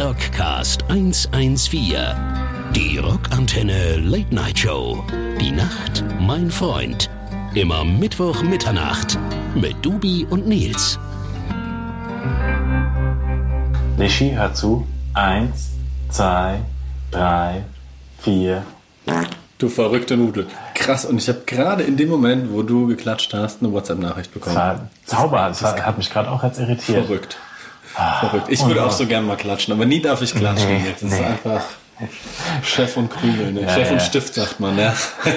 Rockcast 114. Die Rockantenne Late Night Show. Die Nacht, mein Freund. Immer Mittwoch Mitternacht mit Dubi und Nils. Lischi, hör zu. Eins, zwei, drei, vier. Du verrückte Nudel. Krass, und ich habe gerade in dem Moment, wo du geklatscht hast, eine WhatsApp-Nachricht bekommen. Das war Zauber. Das war, hat mich gerade auch jetzt irritiert. Verrückt. Verrückt. Ich würde auch so gerne mal klatschen, aber nie darf ich klatschen. Nee, Jetzt ist es nee. einfach Chef und Krümel. Ne? Chef ja. und Stift, sagt man. Ne?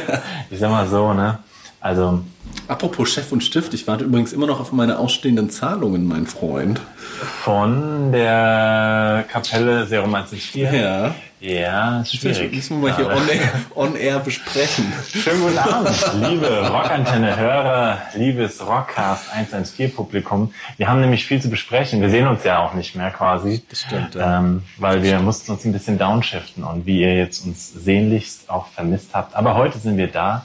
Ich sag mal so, ne? Also, Apropos Chef und Stift, ich warte übrigens immer noch auf meine ausstehenden Zahlungen, mein Freund. von der Kapelle Serum 104. Ja. Ja, ist Das schwierig. müssen wir mal hier gerade. on air, on air besprechen. Schönen guten Abend, liebe Rockantenne-Hörer, liebes Rockcast 114-Publikum. Wir haben nämlich viel zu besprechen. Wir sehen uns ja auch nicht mehr quasi. Das stimmt, ja. Ähm, weil wir mussten uns ein bisschen downshiften und wie ihr jetzt uns sehnlichst auch vermisst habt. Aber heute sind wir da.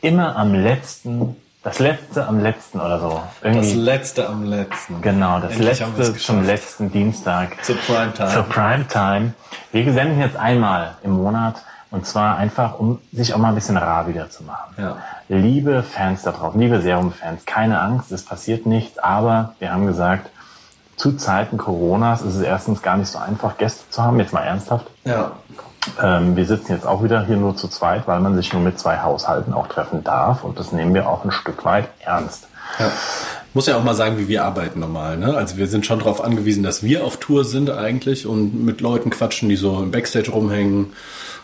Immer am letzten, das letzte am letzten oder so. Das Irgendwie, letzte am letzten. genau, das Endlich letzte zum letzten Dienstag. Zur Primetime. Zur Primetime. Wir senden jetzt einmal im Monat und zwar einfach, um sich auch mal ein bisschen rar wieder zu machen. Ja. Liebe Fans da draußen, liebe Serum-Fans, keine Angst, es passiert nichts, aber wir haben gesagt, zu Zeiten Coronas ist es erstens gar nicht so einfach, Gäste zu haben, jetzt mal ernsthaft. Ja. Ähm, wir sitzen jetzt auch wieder hier nur zu zweit, weil man sich nur mit zwei Haushalten auch treffen darf und das nehmen wir auch ein Stück weit ernst. Ja. Muss ja auch mal sagen, wie wir arbeiten normal. Ne? Also wir sind schon darauf angewiesen, dass wir auf Tour sind eigentlich und mit Leuten quatschen, die so im Backstage rumhängen,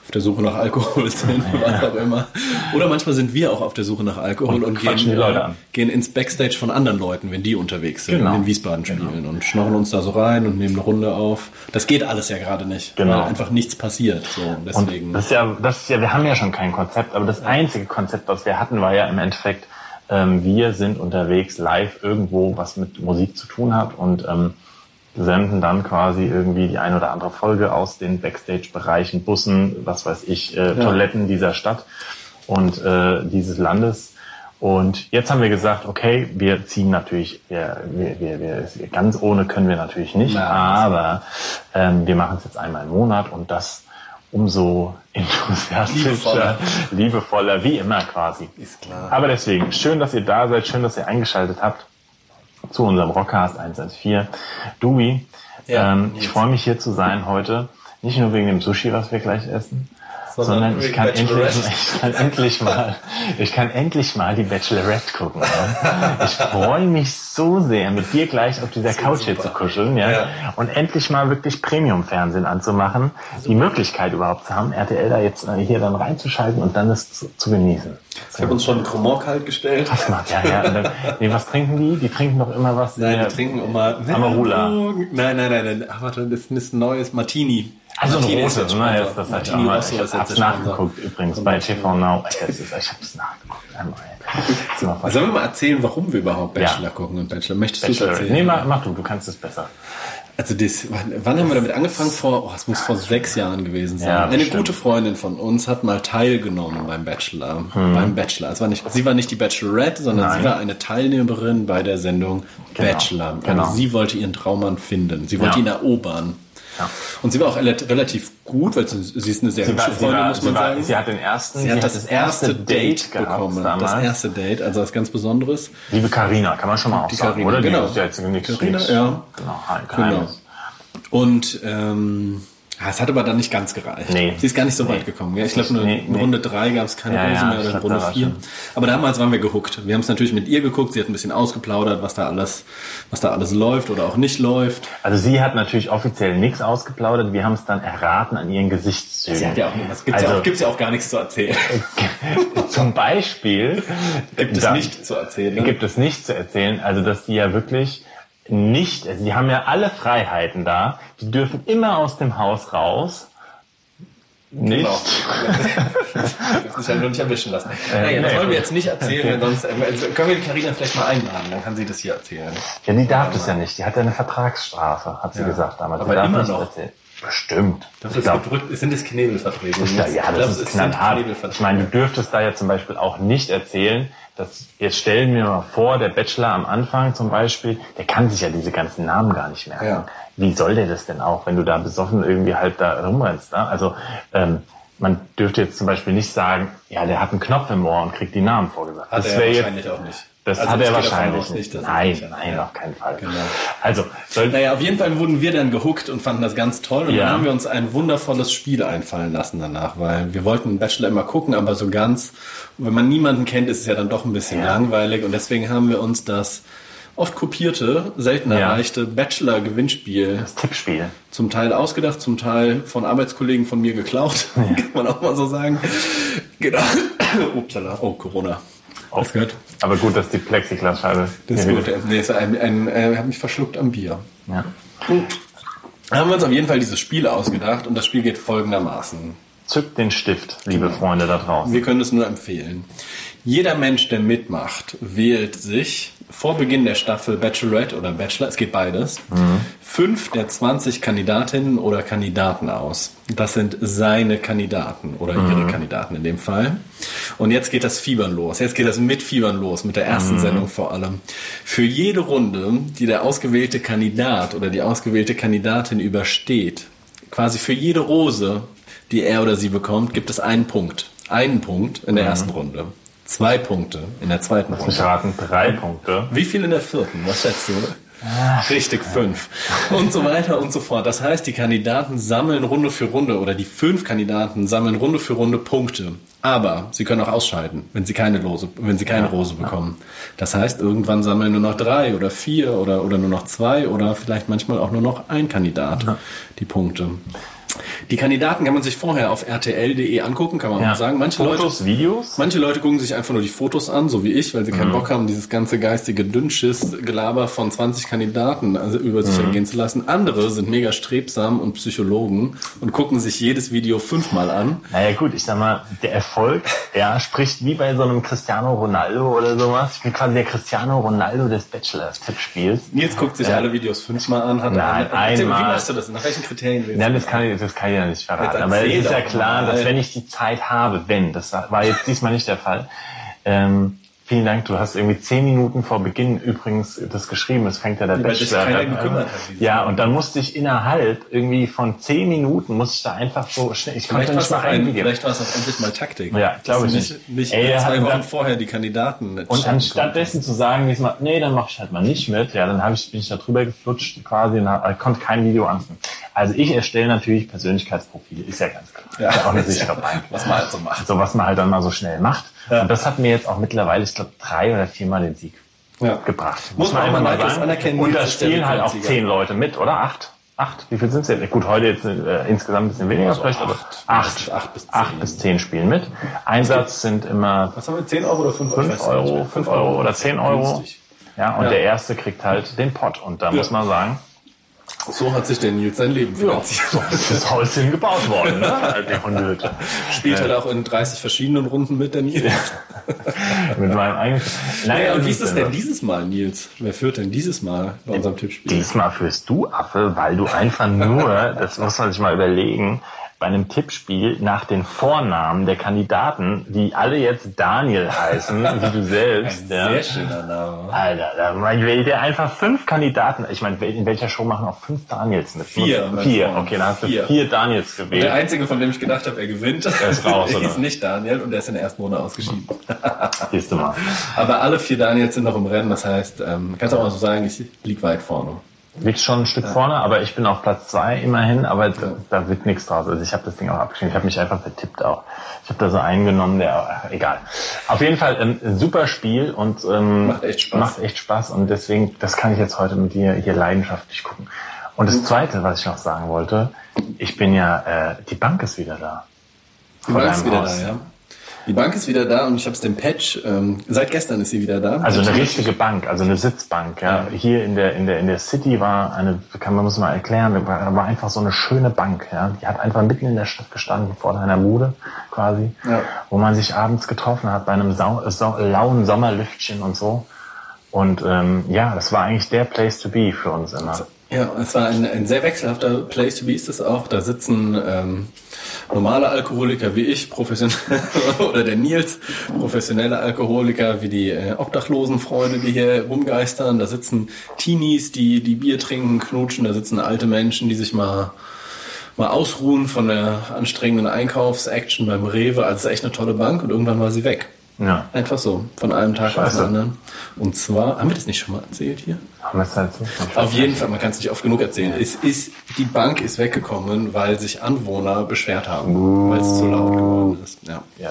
auf der Suche nach Alkohol sind, was auch immer. Oder manchmal sind wir auch auf der Suche nach Alkohol und, Und gehen, äh, gehen ins Backstage von anderen Leuten, wenn die unterwegs sind Genau. und in Wiesbaden spielen und schnorren uns da so rein und nehmen eine Runde auf. Das geht alles ja gerade nicht, Genau. weil einfach nichts passiert. So, und Und deswegen. das ist ja, das ist ja, wir haben ja schon kein Konzept, aber das einzige Konzept, was wir hatten, war ja im Endeffekt, ähm, wir sind unterwegs live irgendwo, was mit Musik zu tun hat und ähm, senden dann quasi irgendwie die ein oder andere Folge aus den Backstage-Bereichen, Bussen, was weiß ich, äh, Toiletten dieser Stadt und äh, dieses Landes. Und jetzt haben wir gesagt, okay, wir ziehen natürlich, wir, wir, wir, wir ganz ohne können wir natürlich nicht, Ja. aber ähm, wir machen es jetzt einmal im Monat und das umso enthusiastischer, Liebevoller. liebevoller, wie immer quasi. Ist klar. Aber deswegen, schön, dass ihr da seid, schön, dass ihr eingeschaltet habt zu unserem Rockcast 114. Dewey, Ja, ähm, ich freue mich hier zu sein heute, nicht nur wegen dem Sushi, was wir gleich essen, Sondern sondern ich kann, endlich, ich kann endlich mal, ich kann endlich mal die Bachelorette gucken. Ja. Ich freue mich so sehr, mit dir gleich auf dieser Couch hier zu kuscheln, ja, Ja. und endlich mal wirklich Premium-Fernsehen anzumachen, die Möglichkeit überhaupt zu haben, RTL da jetzt äh, hier dann reinzuschalten und dann es zu, zu genießen. Ich habe uns schon einen Cremant kalt gestellt. Das macht ja, ja. Dann, nee, was trinken die? Die trinken doch immer was. Nein, äh, die trinken immer Amarula. Nein, nein, nein, nein. Ah, warte, das ist ein neues Martini. Also ein Martini ist ne? Jetzt, das hat ich, auch ich hab's nachgeguckt übrigens bei TV Now. Das ist, ich hab's nachgeguckt. Einmal. Sollen wir mal erzählen, warum wir überhaupt Bachelor Ja. gucken und Bachelor? Möchtest du es erzählen? Nee, mach, mach du, du kannst es besser. Also das, wann, wann haben wir damit angefangen? Vor, oh, es muss vor sechs Jahren gewesen sein. Ja, Eine bestimmt. gute Freundin von uns hat mal teilgenommen beim Bachelor. Hm. Beim Bachelor. Es war nicht, sie war nicht die Bachelorette, sondern Nein. sie war eine Teilnehmerin bei der Sendung Genau, Bachelor. genau. Also sie wollte ihren Traummann finden. Sie wollte Ja. ihn erobern. Ja. Und sie war auch rela- relativ gut, weil sie, sie ist eine sehr Sie, hübsche war, sie, Freundin, war, muss sie, man war, sagen. sie hat den ersten, Sie hat das erste Date bekommen. damals. Das erste Date, also was ganz Besonderes. Liebe Carina, kann man schon mal auch Die sagen, Carina, oder? genau. Die ja jetzt nichts. Carina, ja. Genau, Geheimnis. Und ähm, ja, es hat aber dann nicht ganz gereicht. Nee. Sie ist gar nicht so Nee. weit gekommen. Ja, ich glaube, nur Nee, in nee. Runde drei gab es keine Ja, Rose mehr oder in Runde vier. schon- Aber damals waren wir gehuckt. Wir haben es natürlich mit ihr geguckt. Sie hat ein bisschen ausgeplaudert, was da alles, was da alles läuft oder auch nicht läuft. Also sie hat natürlich offiziell nichts ausgeplaudert. Wir haben es dann erraten an ihren Gesichtszügen. Sie hat ja auch, es gibt Also- ja, auch, gibt's ja auch gar nichts zu erzählen. Zum Beispiel Gibt es da- nicht zu erzählen. Ne? gibt es nicht zu erzählen. Also dass die ja wirklich nicht, also die haben ja alle Freiheiten da. Die dürfen immer aus dem Haus raus. Nicht. Genau. Das ist ja nur nicht erwischen lassen. naja, das wollen wir jetzt nicht erzählen, weil sonst also können wir die Carina vielleicht mal einladen, dann kann sie das hier erzählen. Ja, die darf das ja nicht. Die hat ja eine Vertragsstrafe, hat sie Ja. gesagt damals. Aber sie darf immer nicht noch. erzählen. Bestimmt. Das ist glaub, gedrückt, sind das Knebelverträge? Ja, das es ist knallhart. Ich meine, du dürftest da ja zum Beispiel auch nicht erzählen, das, jetzt stellen wir mal vor, der Bachelor am Anfang zum Beispiel, der kann sich ja diese ganzen Namen gar nicht merken. Ja. Wie soll der das denn auch, wenn du da besoffen irgendwie halt da rumrennst? Ne? Also ähm, man dürfte jetzt zum Beispiel nicht sagen, ja, der hat einen Knopf im Ohr und kriegt die Namen vorgesagt. Hat das er wär jetzt- wahrscheinlich auch nicht. Das Also hat er wahrscheinlich nicht. nein, nein, auf keinen Fall. Genau. Also, Naja, auf jeden Fall wurden wir dann gehuckt und fanden das ganz toll. Und Ja. dann haben wir uns ein wundervolles Spiel einfallen lassen danach, weil wir wollten Bachelor immer gucken, aber so ganz, wenn man niemanden kennt, ist es ja dann doch ein bisschen Ja. langweilig. Und deswegen haben wir uns das oft kopierte, selten Ja. erreichte Bachelor-Gewinnspiel das Tippspiel. zum Teil ausgedacht, zum Teil von Arbeitskollegen von mir geklaut, kann man auch mal so sagen. Genau. Upsala, oh, Corona. Das gehört. Aber gut, dass die Plexiglasscheibe. Das ist gut. Nee, ist ein, ein, äh, hab mich verschluckt am Bier. Ja. Da haben wir uns auf jeden Fall dieses Spiel ausgedacht und das Spiel geht folgendermaßen. Zückt den Stift, liebe Freunde da draußen. Wir können es nur empfehlen. Jeder Mensch, der mitmacht, wählt sich vor Beginn der Staffel Bachelorette oder Bachelor, es geht beides, fünf der 20 Kandidatinnen oder Kandidaten aus. Das sind seine Kandidaten oder ihre Kandidaten in dem Fall. Und jetzt geht das Fiebern los. Jetzt geht das mit Fiebern los, mit der ersten Sendung vor allem. Für jede Runde, die der ausgewählte Kandidat oder die ausgewählte Kandidatin übersteht, quasi für jede Rose, die er oder sie bekommt, gibt es einen Punkt. Einen Punkt in der ersten Runde. Zwei Punkte in der zweiten Ich Runde. raten drei Punkte. Wie viel in der vierten? Was schätzt du? Richtig, fünf. Und so weiter und so fort. Das heißt, die Kandidaten sammeln Runde für Runde oder die fünf Kandidaten sammeln Runde für Runde Punkte. Aber sie können auch ausscheiden, wenn sie keine Lose, wenn sie keine Rose bekommen. Das heißt, irgendwann sammeln nur noch drei oder vier oder, oder nur noch zwei oder vielleicht manchmal auch nur noch ein Kandidat die Punkte. Die Kandidaten kann man sich vorher auf rtl.de angucken, kann man Ja. mal sagen. Manche Leute, Fotos, Videos? Manche Leute gucken sich einfach nur die Fotos an, so wie ich, weil sie Mhm. keinen Bock haben, dieses ganze geistige Dünnschiss-Gelaber von 20 Kandidaten also über sich Mhm. ergehen zu lassen. Andere sind mega strebsam und Psychologen und gucken sich jedes Video fünfmal an. Naja gut, ich sag mal, der Erfolg, ja, spricht wie bei so einem Cristiano Ronaldo oder sowas. Ich bin quasi der Cristiano Ronaldo des Bachelor-Tippspiels. Nils guckt sich alle Videos fünfmal an. Hat Nein, Erzähl mal, Wie einmal. machst du das? Nach welchen Kriterien Ja, du das kann, ich, das kann ich ja nicht verraten. Aber es ist ja klar, dass wenn ich die Zeit habe, wenn, das war jetzt diesmal nicht der Fall. Ähm, vielen Dank, du hast irgendwie zehn Minuten vor Beginn übrigens das geschrieben. Es fängt ja der weil sich Bachelor an. hat, Ja, und dann musste ich innerhalb irgendwie von zehn Minuten, musste ich da einfach so schnell, ich konnte Vielleicht war, nicht es mal ein, Video. vielleicht war es auch endlich mal Taktik. Ja, glaube Dass ich nicht. Nicht, Ey, zwei hat Wochen dann- vorher die Kandidaten Und checken anstatt dessen zu sagen, diesmal, nee, dann mache ich halt mal nicht mit, ja, dann habe ich, bin ich da drüber geflutscht quasi und hab, konnte kein Video anfangen. Also ich erstelle natürlich Persönlichkeitsprofile, ist ja ganz klar. Ja. Ist ja auch eine sichere Bank. Was man halt so macht. So was man halt dann mal so schnell macht. Ja. Und das hat mir jetzt auch mittlerweile, ich glaube, drei oder viermal den Sieg Ja. gebracht. Muss man auch einfach mal kurz anerkennen, Und da spielen halt auch zehn Leute mit, oder? Acht? Acht? Wie viel sind es jetzt? Gut, heute jetzt äh, insgesamt ein bisschen weniger Also vielleicht, aber acht. acht. Acht bis zehn. Acht bis zehn spielen mit. Einsatz sind immer Was haben wir? 10 Euro oder 5 5 Euro, 5 Euro oder 10 Euro. Ja, und Ja. der erste kriegt halt den Pott. Und da muss man sagen, So hat sich der Nils sein Leben finanziert. so ist das Häuschen gebaut worden, ne? Die Hundehütte. Spielt halt auch in 30 verschiedenen Runden mit der Nils. Mit meinem eigenen. Naja, und wie ist das es denn dieses Mal, Nils? Wer führt denn dieses Mal bei unserem Tippspiel? Diesmal führst du Affe, weil du einfach nur, das muss man sich mal überlegen, bei einem Tippspiel nach den Vornamen der Kandidaten, die alle jetzt Daniel heißen, wie du selbst. ja. Sehr schöner Name. Alter, da wählt der einfach fünf Kandidaten. Ich meine, in welcher Show machen auch fünf Daniels mit? Vier. Vier, okay, dann hast du Vier. vier Daniels Der gewählt. einzige, von dem ich gedacht habe, er gewinnt, ist raus, der oder? ist nicht Daniel und der ist in der ersten Runde ausgeschieden. Siehst du mal. Aber alle vier Daniels sind noch im Rennen, das heißt, ähm, kannst du auch mal so sagen, ich lieg weit vorne. Liegt schon ein Stück vorne, aber ich bin auf Platz zwei immerhin, aber da, da wird nichts draus. Also ich habe das Ding auch abgeschrieben. Ich habe mich einfach vertippt auch. Ich habe da so einen genommen, der egal. Auf jeden Fall ähm, ein super Spiel und ähm, Macht echt Spaß. Macht echt Spaß und deswegen, das kann ich jetzt heute mit dir hier leidenschaftlich gucken. Und das Zweite, was ich noch sagen wollte, ich bin ja, äh, die Bank ist wieder da. Die Bank ist wieder Haus. da, ja. Die Bank ist wieder da und ich habe es dem Patch, ähm, seit gestern ist sie wieder da. Also eine richtige Bank, also eine Sitzbank. Ja. Ja. Hier in der in der in der City war eine, kann man muss mal erklären, war, war einfach so eine schöne Bank. Ja. Die hat einfach mitten in der Stadt gestanden vor deiner Bude quasi, Ja. wo man sich abends getroffen hat bei einem sau, sau, lauen Sommerlüftchen und so. Und ähm, ja, das war eigentlich der Place to be für uns immer. Ja, es war ein, ein sehr wechselhafter Place to be ist es auch. Da sitzen ähm, normale Alkoholiker wie ich, professionell oder der Nils, professionelle Alkoholiker wie die äh, obdachlosen Freunde, die hier rumgeistern. Da sitzen Teenies, die die Bier trinken, knutschen. Da sitzen alte Menschen, die sich mal mal ausruhen von der anstrengenden Einkaufsaction beim Rewe. Also es ist echt eine tolle Bank und irgendwann war sie weg. Ja. Einfach so, von einem Tag auf den anderen. Und zwar, haben wir das nicht schon mal erzählt hier? Halt? Auf jeden Fall, man kann es nicht oft genug erzählen. Es ist, die Bank ist weggekommen, weil sich Anwohner beschwert haben, weil es zu laut geworden ist. Ja, Ja.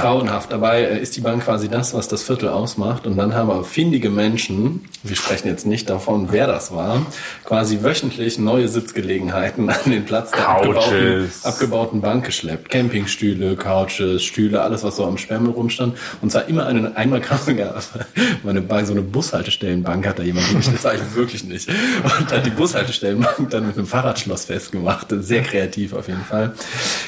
Grauenhaft. Dabei äh, ist die Bank quasi das, was das Viertel ausmacht. Und dann haben aber findige Menschen, wir sprechen jetzt nicht davon, wer das war, quasi wöchentlich neue Sitzgelegenheiten an den Platz der abgebauten, abgebauten Bank geschleppt. Campingstühle, Couches, Stühle, alles, was so am Sperrmüll rumstand. Und zwar immer eine, einmal kam sogar meine Bank, so eine Bushaltestellenbank hat da jemand hingestellt. Das ich wirklich nicht. Und hat die Bushaltestellenbank dann mit einem Fahrradschloss festgemacht. Sehr kreativ auf jeden Fall.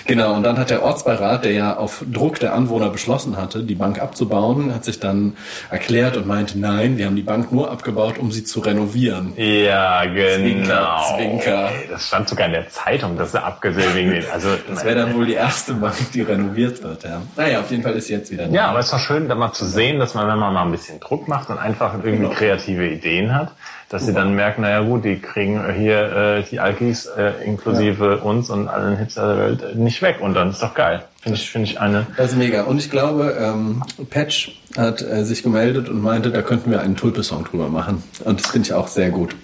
Genau. Und dann hat der Ortsbeirat, der ja auf Druck der Anwohner beschlossen hatte, die Bank abzubauen, hat sich dann erklärt und meinte, nein, wir haben die Bank nur abgebaut, um sie zu renovieren. Ja, genau. Zwinker, Zwinker. Das stand sogar in der Zeitung, dass sie abgesehen wegen den, also, Das wäre dann wohl die erste Bank, die renoviert wird, ja. Naja, auf jeden Fall ist sie jetzt wieder da. ja, aber es ist doch schön, da mal zu sehen, dass man, wenn man mal ein bisschen Druck macht und einfach irgendwie Genau. kreative Ideen hat, dass sie dann merken, naja gut, die kriegen hier äh, die Alkis äh, inklusive uns und allen Hipster der Welt äh, nicht weg. Und dann ist doch geil. Finde ich, finde ich eine. Das ist mega. Und ich glaube, ähm, Patch hat äh, sich gemeldet und meinte, da könnten wir einen Tulpe-Song drüber machen. Und das finde ich auch sehr gut.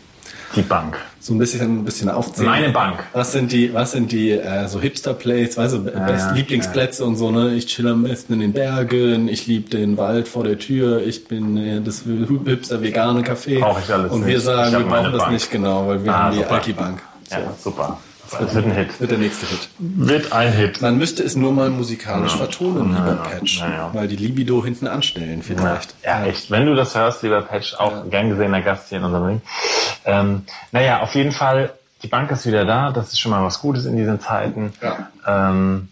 Die Bank. So ein bisschen, ein bisschen aufzählen. Meine Bank. Was sind die, was sind die äh, so Hipster-Plays, weißt du, best ja, Lieblingsplätze und so, ne? Ich chill am besten in den Bergen, ich liebe den Wald vor der Tür, ich bin äh, das hipster vegane Café. Brauch ich alles Und wir nicht. sagen, wir brauchen das Bank. nicht genau, weil wir Ah, haben die. Alki-Bank. So. Ja, super. Das wird ein Hit. Wird der nächste Hit. Wird ein Hit. Man müsste es nur mal musikalisch vertonen, lieber ja, Patch. ja, ja. Weil die Libido hinten anstellen vielleicht. Ja, echt. Wenn du das hörst, lieber Patch, auch gern gesehener Gast hier in unserem Ring. Ähm, naja, auf jeden Fall, die Bank ist wieder da. Das ist schon mal was Gutes in diesen Zeiten. Ja. Ähm,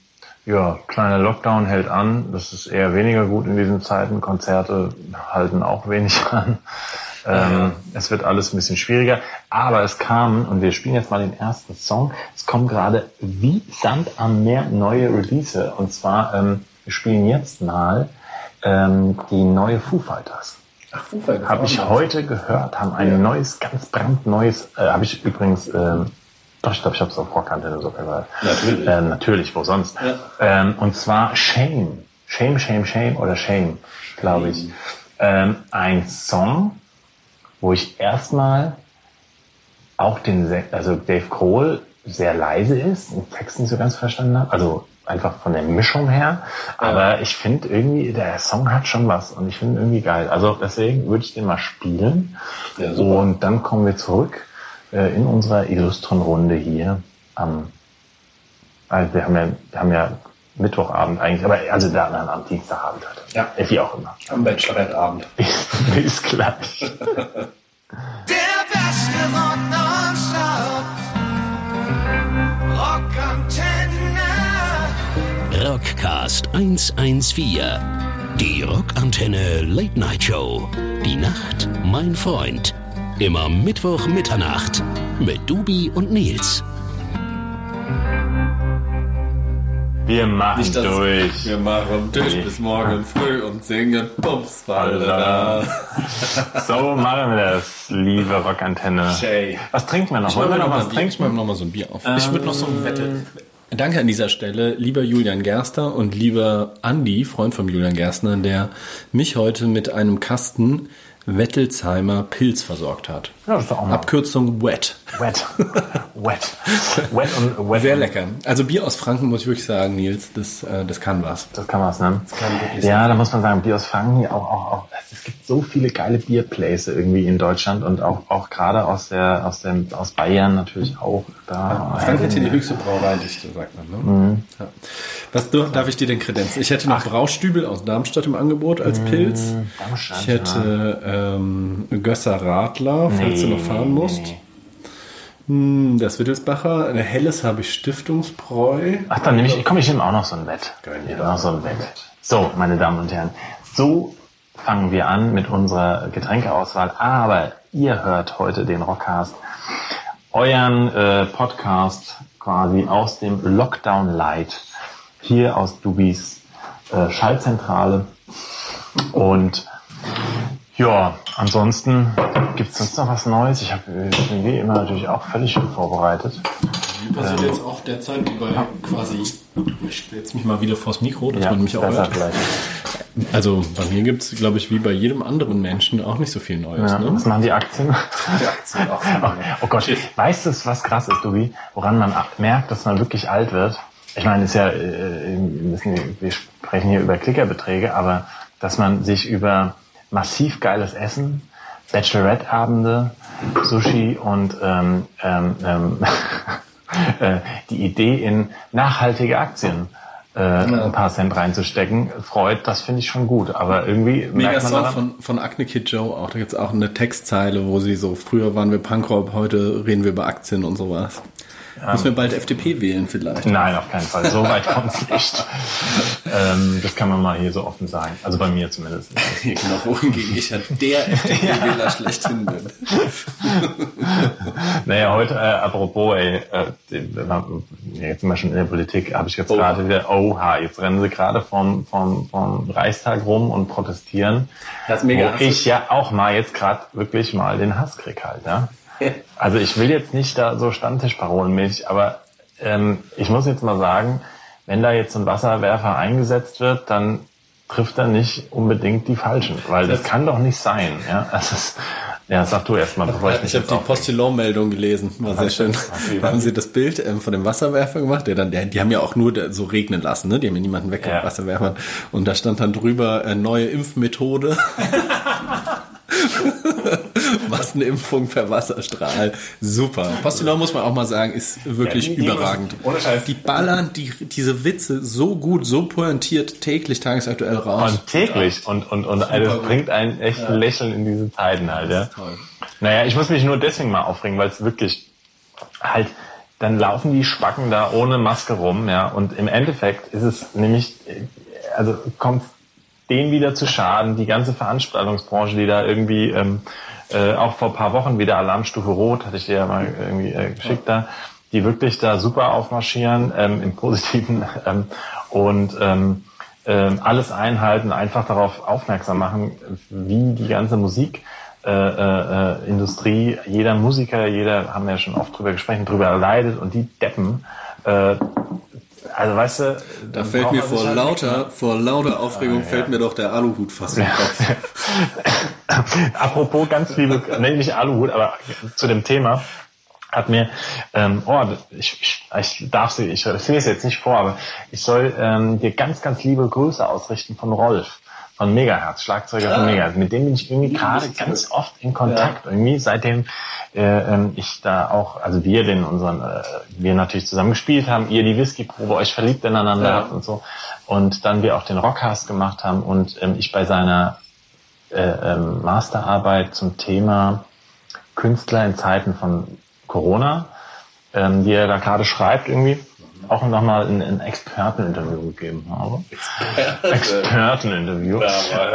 ja, kleiner Lockdown hält an. Das ist eher weniger gut in diesen Zeiten. Konzerte halten auch wenig an. Ähm, Es wird alles ein bisschen schwieriger. Aber es kam, und wir spielen jetzt mal den ersten Song, es kommen gerade wie Sand am Meer neue Release. Und zwar, ähm, wir spielen jetzt mal ähm, die neue Foo Fighters. Ach, Foo Fighters Habe ich heute gehört, haben ein neues, ganz brandneues, äh, habe ich übrigens, ähm, doch, ich glaube, ich habe es auf Vorkante so gehört. Natürlich. Ähm, natürlich, wo sonst. Ähm, und zwar Shame. Shame, Shame, Shame oder Shame, glaube ich. Ähm, ein Song, wo ich erstmal auch den, Se- also Dave Grohl sehr leise ist, den Text nicht so ganz verstanden habe. Also einfach von der Mischung her. Aber ich finde irgendwie, der Song hat schon was und ich finde irgendwie geil. Also deswegen würde ich den mal spielen. Ja, und dann kommen wir zurück äh, in unserer illustren Runde hier am, also wir haben ja, wir haben ja Mittwochabend eigentlich, aber also da dann am Dienstagabend heute. Ja. Äh, Wie auch immer. Am Bachelorette-Abend. Bis gleich. Der beste Rock nonstop. Rockantenne. Rockcast 114. Die Rockantenne Late Night Show. Die Nacht, mein Freund. Immer Mittwoch Mitternacht mit Dubi und Nils. Wir machen Nicht durch. wir machen Tisch bis morgen früh und singen Bums, da. So machen wir das, liebe Rockantenne. Jay. Was trinken wir noch? Wollen wir noch was trinken? Ich mache noch mal so ein Bier auf. ich würde noch so ein Wette. Danke an dieser Stelle, lieber Julian Gerster und lieber Andi, Freund von Julian Gerstner, der mich heute mit einem Kasten Wettelsheimer Pilz versorgt hat. Ja, das ist auch mal Abkürzung Wet. wet. Wet. Wet und wet. Sehr lecker. Also Bier aus Franken muss ich wirklich sagen, Nils, das, äh, das kann was. Das kann was, ne? kann wirklich ja, da muss man sagen, Bier aus Franken, auch, auch, auch, es gibt so viele geile Bierplays irgendwie in Deutschland und auch, auch gerade aus der, aus dem, aus Bayern natürlich auch. Da, Frank hat hier die höchste Brauereidichte, sagt man. Ne? Ja. Was du- darf ich dir denn kredenzen? Ich hätte noch Braustübel aus Darmstadt im Angebot als Pilz. Darmstadt, Ich hätte ähm, Gösser Radler, falls du noch fahren musst. Hm, Das Wittelsbacher. Ein helles habe ich Stiftungsbräu. Ach, dann nehme ich, komm, ich nehme auch noch so ein Wett. Gönn dir noch so ein Wett. So, meine Damen und Herren, so fangen wir an mit unserer Getränkeauswahl. Aber ihr hört heute den Rockcast, euren äh, Podcast quasi aus dem Lockdown Light hier aus Dubis äh, Schallzentrale. Und ja, ansonsten gibt es sonst noch was Neues. Ich habe wie immer natürlich auch völlig vorbereitet. Wie passiert jetzt auch derzeit wie bei quasi, ich stelle jetzt mich mal wieder vors Mikro, dass Ja, man mich auch hört. vielleicht. Also bei mir gibt es, glaube ich, wie bei jedem anderen Menschen auch nicht so viel Neues. Ja, Ne? was machen die Aktien? Oh Gott, weißt du, was krass ist, Dubi? Woran man merkt, dass man wirklich alt wird? Ich meine, ist ja, äh, wir, müssen, wir sprechen hier über Klickerbeträge, aber dass man sich über massiv geiles Essen, Bachelorette-Abende, Sushi und ähm, ähm, ähm, äh, die Idee in nachhaltige Aktien äh, ein paar Cent reinzustecken, freut, das finde ich schon gut. Aber irgendwie Mega merkt man Song von, von Acne Kid Joe auch. Da gibt es auch eine Textzeile, wo sie so, früher waren wir Punkrock, heute reden wir über Aktien und sowas. Müssen wir bald FDP wählen vielleicht. Nein, auf keinen Fall. So weit kommt es nicht. ähm, das kann man mal hier so offen sagen. Also bei mir zumindest. genau, wohingegen ich ja der FDP-Wähler schlechthin bin. Naja, heute, äh, apropos, ey, äh, jetzt sind wir schon in der Politik, habe ich jetzt gerade wieder, oha, jetzt rennen sie gerade vom, vom, vom Reichstag rum und protestieren. Das ist mega wo ich ja auch mal jetzt gerade wirklich mal den Hass krieg halt, ja. Also ich will jetzt nicht da so Stammtischparolenmäßig, aber ähm, ich muss jetzt mal sagen, wenn da jetzt ein Wasserwerfer eingesetzt wird, dann trifft er nicht unbedingt die Falschen, weil das kann doch nicht sein, ja. Das ist, ja, sag du erst mal, bevor ich mich Ich habe die. Postillon-Meldung gelesen, war sehr schön. Da haben sie das Bild ähm, von dem Wasserwerfer gemacht, der dann, der, die haben ja auch nur so regnen lassen, ne? Die haben ja niemanden weg Ja. Wasserwerfern. Und da stand dann drüber äh, neue Impfmethode. Massenimpfung per Wasserstrahl. Super. Postillon muss man auch mal sagen, ist wirklich Ja, die- die überragend. müssen- ohne Scheiß. Die ballern die, diese Witze so gut, so pointiert täglich tagesaktuell raus. Und täglich und, und, und das gut. bringt ein echt Lächeln in diese Zeiten halt, ja. toll. Naja, ich muss mich nur deswegen mal aufregen, weil es wirklich halt, dann laufen die Spacken da ohne Maske rum, ja, und im Endeffekt ist es nämlich, äh, also kommt denen wieder zu Schaden, die ganze Veranstaltungsbranche, die da irgendwie ähm, äh, auch vor ein paar Wochen wieder Alarmstufe Rot, hatte ich dir ja mal irgendwie äh, geschickt da, die wirklich da super aufmarschieren, ähm, im Positiven ähm, und ähm, ähm, alles einhalten, einfach darauf aufmerksam machen, wie die ganze Musik äh, äh, äh, Industrie, jeder Musiker, jeder, haben wir ja schon oft drüber gesprochen, drüber leidet und die Deppen, äh, also weißt du, Da fällt mir vor lauter, vor lauter Aufregung fällt mir doch der Aluhut fast Kopf. Apropos ganz liebe, nee, nicht Aluhut, aber zu dem Thema hat mir, ähm, oh, ich, ich, ich darf sie, ich lese es jetzt nicht vor, aber ich soll ähm, dir ganz, ganz liebe Grüße ausrichten von Rolf, von Megahertz, Schlagzeuger von Megahertz. Mit dem bin ich irgendwie gerade ganz oft in Kontakt, irgendwie, seitdem äh, ähm, ich da auch, also wir den unseren, äh, wir natürlich zusammen gespielt haben, ihr die Whiskyprobe, euch verliebt ineinander Ja. habt und so. Und dann wir auch den Rockcast gemacht haben und ähm, ich bei seiner äh, ähm, Masterarbeit zum Thema Künstler in Zeiten von Corona, ähm, die er da gerade schreibt irgendwie, auch nochmal ein, ein Experteninterview gegeben habe. Experteninterview.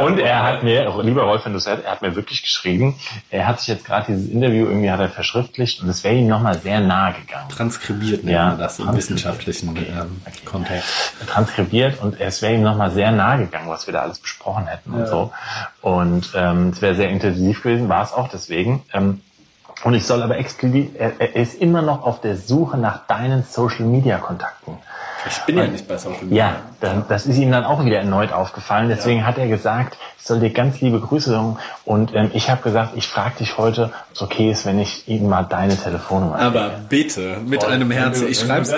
Und er hat mir, lieber Rolf, wenn du es er hat mir wirklich geschrieben, er hat sich jetzt gerade dieses Interview irgendwie hat er verschriftlicht und es wäre ihm nochmal sehr nahe gegangen. Transkribiert nennt Ja, man das im wissenschaftlichen ähm, Kontext. transkribiert und es wäre ihm nochmal sehr nahe gegangen, was wir da alles besprochen hätten und so. Und ähm, es wäre sehr intensiv gewesen, war es auch deswegen. Ähm, und ich soll aber explizit, er, er ist immer noch auf der Suche nach deinen Social Media Kontakten. Ich bin ja nicht bei Social Media. Ja, dann, das ist ihm dann auch wieder erneut aufgefallen. Deswegen hat er gesagt, ich soll dir ganz liebe Grüße sagen. Und ähm, ich habe gesagt, ich frage dich heute, ob es okay ist, wenn ich ihm mal deine Telefonnummer Aber bitte, mit Voll. einem Herz. Ich schreib's,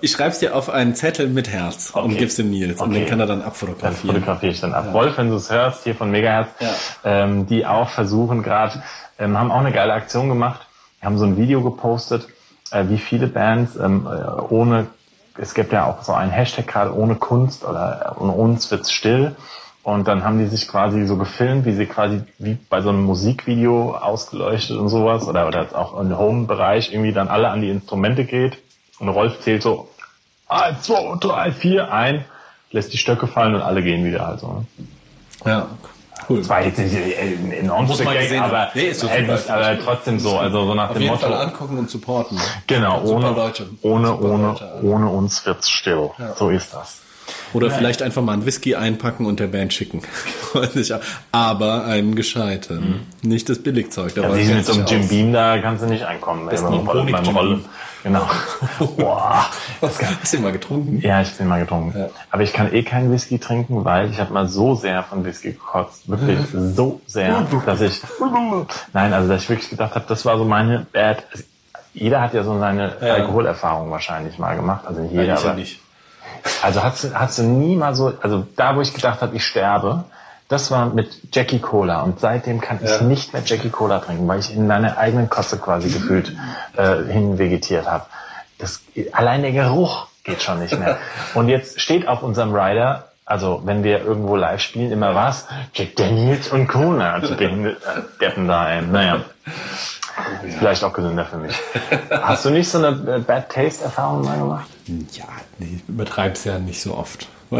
ich schreib's dir auf einen Zettel mit Herz und Okay. gib's dem Nils. Und Okay. den kann er dann Dann abfotografieren. fotografiere ich dann ab. Wolf, wenn du es hörst, hier von Megahertz, Ja. ähm, die auch versuchen gerade, ähm, haben auch eine geile Aktion gemacht, haben so ein Video gepostet, äh, wie viele Bands ähm, äh, ohne, es gibt ja auch so einen Hashtag gerade ohne Kunst oder ohne uns wird's still. Und dann haben die sich quasi so gefilmt, wie sie quasi wie bei so einem Musikvideo ausgeleuchtet und sowas oder, oder auch im Home-Bereich irgendwie dann alle an die Instrumente geht. Und Rolf zählt so eins, zwei, drei, vier ein, lässt die Stöcke fallen und alle gehen wieder halt so. Ne? Ja. Cool. Das war jetzt nicht ein gesehen haben. aber, Nee, so aber, super. aber trotzdem so, also so nach Auf dem jeden Motto. Fall angucken und supporten. Genau, Super ohne, Leute. ohne, ohne, Leute, ohne uns wird's still. So ist das. Oder vielleicht einfach mal einen Whisky einpacken und der Band schicken. Aber einen gescheiten. Nicht das Billigzeug. Da Ja, mit so einem Jim. Beam, da kannst du nicht einkommen. Besten beim, beim. Beam. Genau. Boah. Hast du den mal getrunken? Ja, ich bin mal getrunken. Ja. Aber ich kann eh keinen Whisky trinken, weil ich habe mal so sehr von Whisky gekotzt. Wirklich so sehr, dass ich... Nein, also dass ich wirklich gedacht habe, das war so meine Bad... Jeder hat ja so seine Ja. Alkoholerfahrung wahrscheinlich mal gemacht. Also nicht jeder, Nein, ich aber... nicht. Also hast du, hast du nie mal so, also da, wo ich gedacht habe, ich sterbe, das war mit Jackie Cola. Und seitdem kann ich Ja. nicht mehr Jackie Cola trinken, weil ich in meine eigenen Kotze quasi gefühlt äh, hinvegetiert habe. Das, allein der Geruch geht schon nicht mehr. Und jetzt steht auf unserem Rider, also wenn wir irgendwo live spielen, immer was? Jack Daniels und Cola. Behindert- äh, Deppen da, ey. Naja. Ist vielleicht auch gesünder für mich. Hast du nicht so eine äh, Bad Taste Erfahrung mal gemacht? Ja, nee, ich übertreib's ja nicht so oft.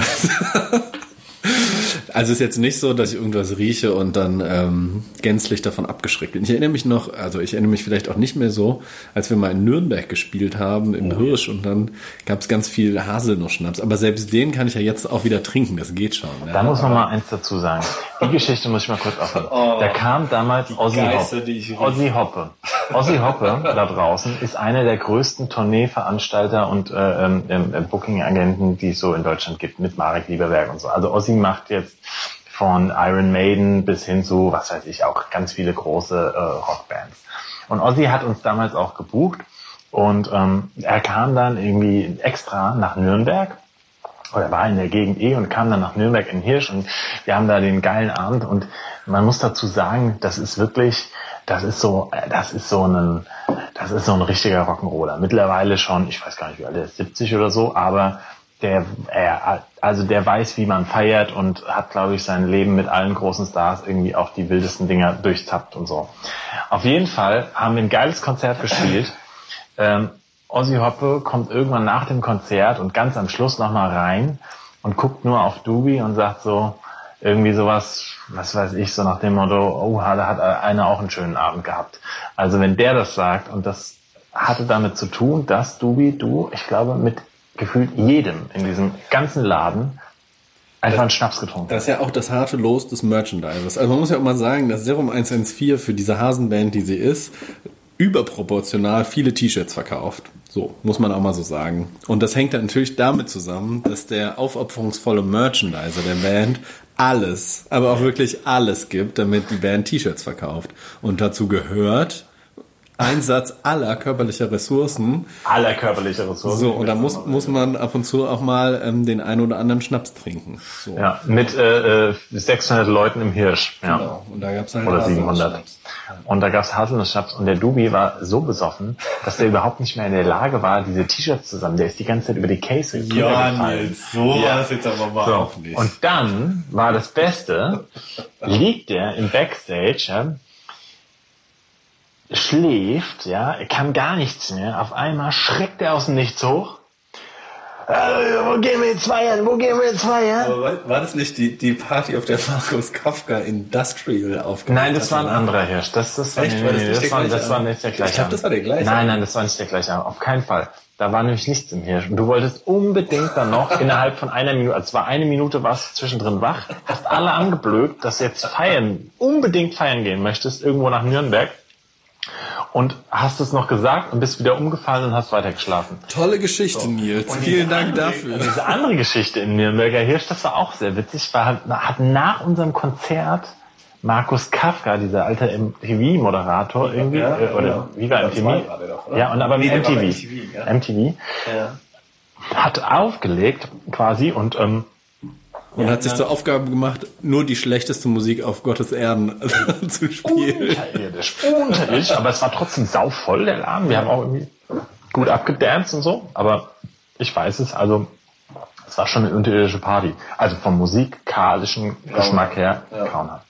Also es ist jetzt nicht so, dass ich irgendwas rieche und dann ähm, gänzlich davon abgeschreckt bin. Ich erinnere mich noch, also ich erinnere mich vielleicht auch nicht mehr so, als wir mal in Nürnberg gespielt haben, im Hirsch und dann gab es ganz viel Haselnussschnaps. Aber selbst den kann ich ja jetzt auch wieder trinken, das geht schon. Ja. Da muss man mal eins dazu sagen. Die Geschichte muss ich mal kurz aufhören. da kam damals Ozzy Geister, Hoppe. Ozzy Hoppe. Ozzy Hoppe da draußen ist einer der größten Tourneeveranstalter und äh, ähm, ähm, Booking-Agenten, die es so in Deutschland gibt, mit Marek Lieberberg und so. Also Ozzy macht jetzt von Iron Maiden bis hin zu, was weiß ich, auch ganz viele große äh, Rockbands. Und Ozzy hat uns damals auch gebucht und ähm, er kam dann irgendwie extra nach Nürnberg oder war in der Gegend eh und kam dann nach Nürnberg in Hirsch und wir haben da den geilen Abend und man muss dazu sagen, das ist wirklich, das ist so, äh, das ist so ein, das ist so ein richtiger Rock'n'Roller. Mittlerweile schon, ich weiß gar nicht wie alt er ist, 70 oder so, aber der, er, also der weiß, wie man feiert und hat, glaube ich, sein Leben mit allen großen Stars irgendwie auch die wildesten Dinger durchtappt und so. Auf jeden Fall haben wir ein geiles Konzert gespielt. Ähm, Ozzy Hoppe kommt irgendwann nach dem Konzert und ganz am Schluss nochmal rein und guckt nur auf Doobie und sagt so, irgendwie sowas, was weiß ich, so nach dem Motto, oh, da hat einer auch einen schönen Abend gehabt. Also wenn der das sagt und das hatte damit zu tun, dass Doobie, du, ich glaube, mit gefühlt jedem in diesem ganzen Laden einfach einen Schnaps getrunken Das ist ja auch das harte Los des Merchandisers. Also man muss ja auch mal sagen, dass Serum 114 für diese Hasenband, die sie ist, überproportional viele T-Shirts verkauft. So, muss man auch mal so sagen. Und das hängt dann natürlich damit zusammen, dass der aufopferungsvolle Merchandiser der Band alles, aber auch wirklich alles gibt, damit die Band T-Shirts verkauft. Und dazu gehört Einsatz aller körperlicher Ressourcen. aller körperliche Ressourcen. So, und da muss, muss man ab und zu auch mal ähm, den einen oder anderen Schnaps trinken. So. Ja, mit äh, äh, 600 Leuten im Hirsch. Ja. Genau. Und da gab's halt Oder 700. Haselnussschnaps. Und da gab's Haselnussschnaps und der Dubi war so besoffen, dass der überhaupt nicht mehr in der Lage war, diese T-Shirts zusammen. Der ist die ganze Zeit über die Case runtergefallen. so Ja. war's jetzt aber mal So. auch nicht. Und dann war das Beste, liegt er im Backstage, ja, schläft, ja, er kann gar nichts mehr. Auf einmal schreckt er aus dem Nichts hoch. Äh, wo gehen wir jetzt feiern? Wo gehen wir jetzt feiern? Aber war, das nicht die, die Party, auf der Markus Kafka Industrial aufgemacht Nein, das war ein anderer Hirsch. Das, das war, Echt? nee, War das nee, nicht das, der war, das war nicht der gleiche. Ich glaub, das war der gleiche Nein, nein, das war nicht der gleiche. Auf keinen Fall. Da war nämlich nichts im Hirsch. Und du wolltest unbedingt dann noch innerhalb von einer Minute, also war eine Minute, warst du zwischendrin wach, hast alle angeblökt, dass jetzt feiern, unbedingt feiern gehen möchtest, irgendwo nach Nürnberg. Und hast es noch gesagt und bist wieder umgefallen und hast weitergeschlafen. Tolle Geschichte, Nils. Und Vielen Dank andere, dafür. Diese andere Geschichte in Nürnberger Hirsch, das war auch sehr witzig. War, halt- hat nach unserem Konzert Markus Kafka, dieser alte MTV-Moderator irgendwie, Ja, äh, oder genau. wie war Ja, MTV? war doch, oder? ja, und aber war MTV. MTV, ja. MTV hat aufgelegt quasi und ähm, Und hat sich zur Aufgabe gemacht, nur die schlechteste Musik auf Gottes Erden zu spielen. unterirdisch, unterirdisch, aber es war trotzdem sauvoll, der Laden. Wir haben auch irgendwie gut abgedanced und so, aber ich weiß es, also es war schon eine unterirdische Party. Also vom musikalischen Geschmack her Ja. grauenhaft.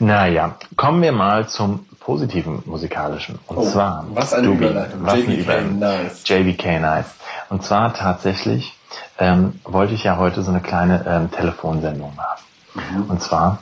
Naja, kommen wir mal zum positiven musikalischen. Und zwar, Oh, was eine Dubi, Überleitung. Was eine JVK Überleitung. Nice. JVK Nice. Und zwar tatsächlich ähm, wollte ich ja heute so eine kleine ähm, Telefonsendung machen. Und zwar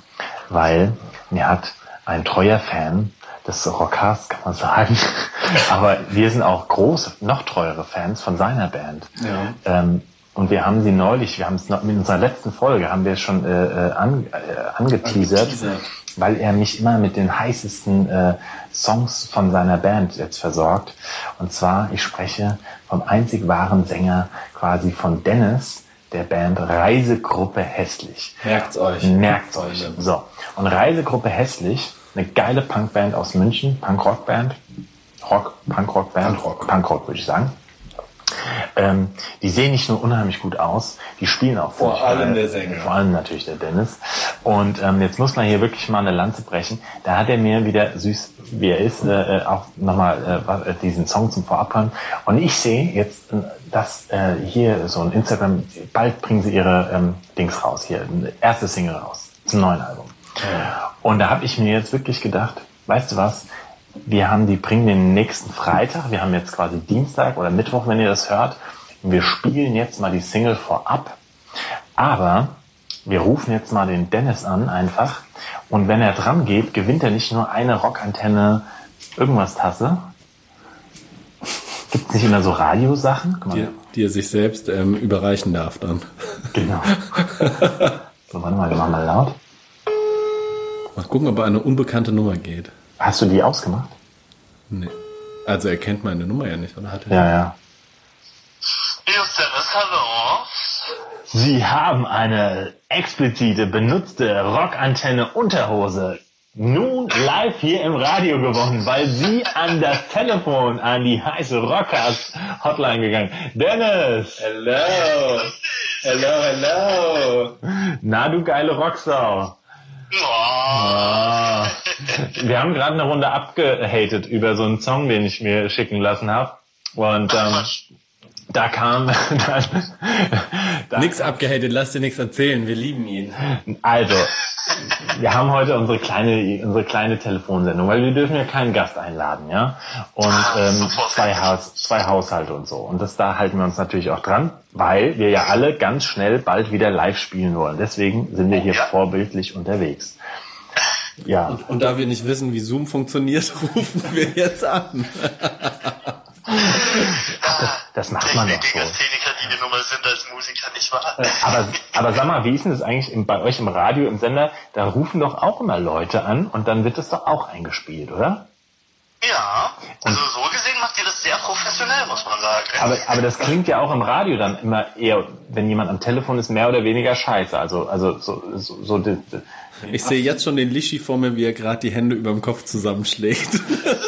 weil mir hat ein treuer Fan des Rockers, kann man sagen, aber wir sind auch große, noch treuere Fans von seiner Band. Ja. Ähm, und wir haben sie neulich, wir haben es noch in unserer letzten Folge, haben wir schon äh, äh, an, äh, angeteasert, Angeteasert. Weil er mich immer mit den heißesten äh, Songs von seiner Band jetzt versorgt. Und zwar, ich spreche vom einzig wahren Sänger quasi von Dennis, der Band Reisegruppe Hässlich. Merkt's euch. Merkt euch. So. Und Reisegruppe Hässlich, eine geile Punkband aus München, Punkrock-Band. Rock, Punkrock-Band. Punkrock. Punkrock, würde ich sagen. Ähm, die sehen nicht nur unheimlich gut aus, die spielen auch Vor allem der Sänger. Vor allem natürlich der Dennis. Und ähm, jetzt muss man hier wirklich mal eine Lanze brechen. Da hat er mir wieder süß, wie er ist, äh, äh, auch nochmal äh, äh, diesen Song zum Vorabhören. Und ich sehe jetzt, äh, dass äh, hier so ein Instagram, bald bringen sie ihre ähm, Dings raus, hier, erste Single raus zum neuen Album. Und da habe ich mir jetzt wirklich gedacht, weißt du was, wir haben die bringen den nächsten Freitag, wir haben jetzt quasi Dienstag oder Mittwoch, wenn ihr das hört. Wir spielen jetzt mal die Single vorab, aber wir rufen jetzt mal den Dennis an einfach und wenn er dran geht, gewinnt er nicht nur eine Rockantenne irgendwas Tasse. Gibt es nicht immer so Radiosachen? Die, die er sich selbst ähm, überreichen darf dann. Genau. so, warte mal, wir machen mal laut. Mal gucken, ob er eine unbekannte Nummer geht. Hast du die ausgemacht? Nee. Also er kennt meine Nummer ja nicht, oder hat er? Ja, ja. Hallo. Sie haben eine explizite benutzte Rockantenne Unterhose nun live hier im Radio gewonnen, weil Sie an das Telefon an die heiße Rockers Hotline gegangen. Dennis! Hello! Hello, hello! Na du geile Rocksau! Oh. Wir haben gerade eine Runde abgehatet über so einen Song, den ich mir schicken lassen habe. Und ähm, da kam dann, da Nix abgehatet, lass dir nichts erzählen, wir lieben ihn. Also, wir haben heute unsere kleine, unsere kleine Telefonsendung, weil wir dürfen ja keinen Gast einladen, ja. Und ähm, zwei, Haus, zwei Haushalte und so. Und das da halten wir uns natürlich auch dran, weil wir ja alle ganz schnell bald wieder live spielen wollen. Deswegen sind wir hier Ja. vorbildlich unterwegs. Ja. Und da wir nicht wissen, wie Zoom funktioniert, rufen wir jetzt an. Das macht man doch so. Techniker, die die Nummer sind als Musiker, nicht wahr? Aber, aber sag mal, wie ist denn das eigentlich im, bei euch im Radio, im Sender? Da rufen doch auch immer Leute an und dann wird das doch auch eingespielt, oder? Ja, also so gesehen macht ihr das sehr professionell, muss man sagen. Aber, aber das klingt ja auch im Radio dann immer eher, wenn jemand am Telefon ist, mehr oder weniger scheiße. Also, also so, so, so die, die, Ich sehe jetzt schon den Lischi vor mir, wie er gerade die Hände über dem Kopf zusammenschlägt.